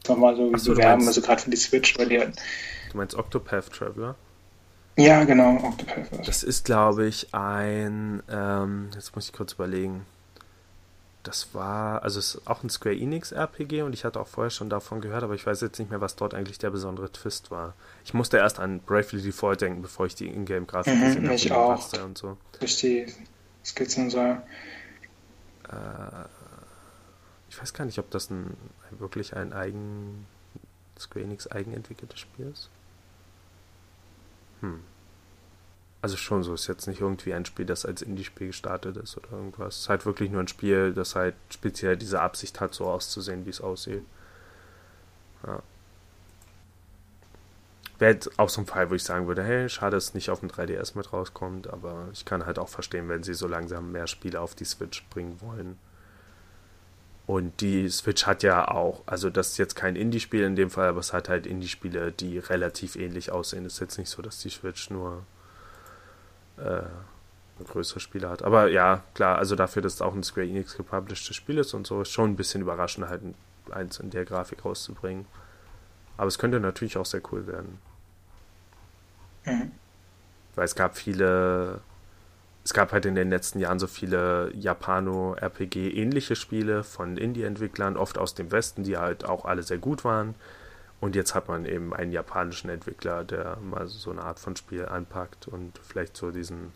nochmal so, so bewerben, also gerade für die Switch, weil die Du meinst Octopath Traveler? Ja, genau, Octopath. Das ist, glaube ich, ein, ähm, jetzt muss ich kurz überlegen. Das war, also es ist auch ein Square Enix RPG und ich hatte auch vorher schon davon gehört, aber ich weiß jetzt nicht mehr, was dort eigentlich der besondere Twist war. Ich musste erst an Bravely Default denken, bevor ich die Ingame-Grafik mhm, gesehen habe. Ich auch. Und so. Durch die Skizzen so. Äh, ich weiß gar nicht, ob das ein, wirklich ein eigen Square Enix eigenentwickeltes Spiel ist. Hm. Also schon so, ist jetzt nicht irgendwie ein Spiel, das als Indie-Spiel gestartet ist oder irgendwas. Es ist halt wirklich nur ein Spiel, das halt speziell diese Absicht hat, so auszusehen, wie es aussieht. Ja wäre auch so ein Fall, wo ich sagen würde, hey, schade, dass es nicht auf dem 3DS mit rauskommt, aber ich kann halt auch verstehen, wenn sie so langsam mehr Spiele auf die Switch bringen wollen. Und die Switch hat ja auch, also das ist jetzt kein Indie-Spiel in dem Fall, aber es hat halt Indie-Spiele, die relativ ähnlich aussehen. Es ist jetzt nicht so, dass die Switch nur äh, größere Spiele hat. Aber ja, klar, also dafür, dass es auch ein Square Enix gepublishedes Spiel ist und so, ist schon ein bisschen überraschend, halt eins in der Grafik rauszubringen. Aber es könnte natürlich auch sehr cool werden. Mhm. Weil es gab viele, es gab halt in den letzten Jahren so viele Japano-RPG-ähnliche Spiele von Indie-Entwicklern, oft aus dem Westen, die halt auch alle sehr gut waren. Und jetzt hat man eben einen japanischen Entwickler, der mal so eine Art von Spiel anpackt und vielleicht so diesen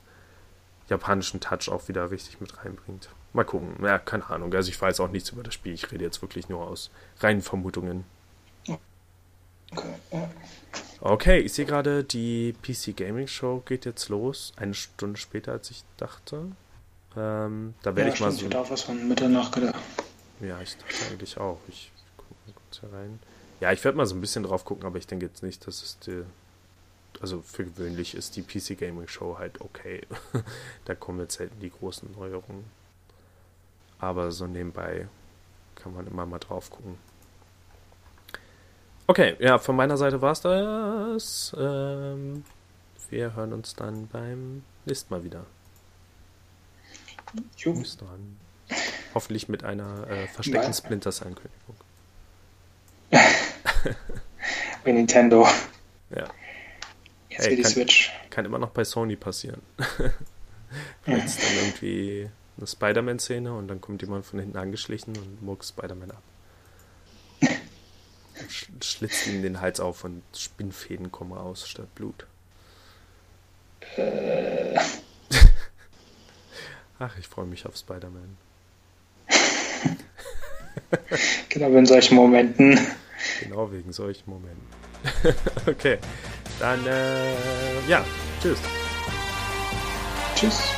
japanischen Touch auch wieder richtig mit reinbringt. Mal gucken. Ja, keine Ahnung. Also ich weiß auch nichts über das Spiel. Ich rede jetzt wirklich nur aus reinen Vermutungen. Okay, ja. Okay, ich sehe gerade, die PC Gaming Show geht jetzt los. Eine Stunde später, als ich dachte. Ähm, da werde ja, ich mal so. Ich auch was von Mitternacht gedacht. Ja, ich dachte eigentlich auch. Ich gucke mal kurz herein. Ja, ich werde mal so ein bisschen drauf gucken, aber ich denke jetzt nicht, dass es die. Also für gewöhnlich ist die PC Gaming Show halt okay. da kommen jetzt selten die großen Neuerungen. Aber so nebenbei kann man immer mal drauf gucken. Okay, ja, von meiner Seite war es das. Ähm, wir hören uns dann beim nächsten Mal wieder. Bis dann. Hoffentlich mit einer äh, versteckten Splinter Cell-Ankündigung. bei Nintendo. Ja. Jetzt hey, die kann, Switch. Kann immer noch bei Sony passieren. Vielleicht ist dann irgendwie eine Spider-Man-Szene und dann kommt jemand von hinten angeschlichen und muckt Spider-Man ab schlitzt ihm den Hals auf und Spinnfäden kommen raus statt Blut. Äh. Ach, ich freue mich auf Spider-Man. genau, in solchen Momenten. Genau, wegen solchen Momenten. okay, dann, äh, ja, tschüss. Tschüss.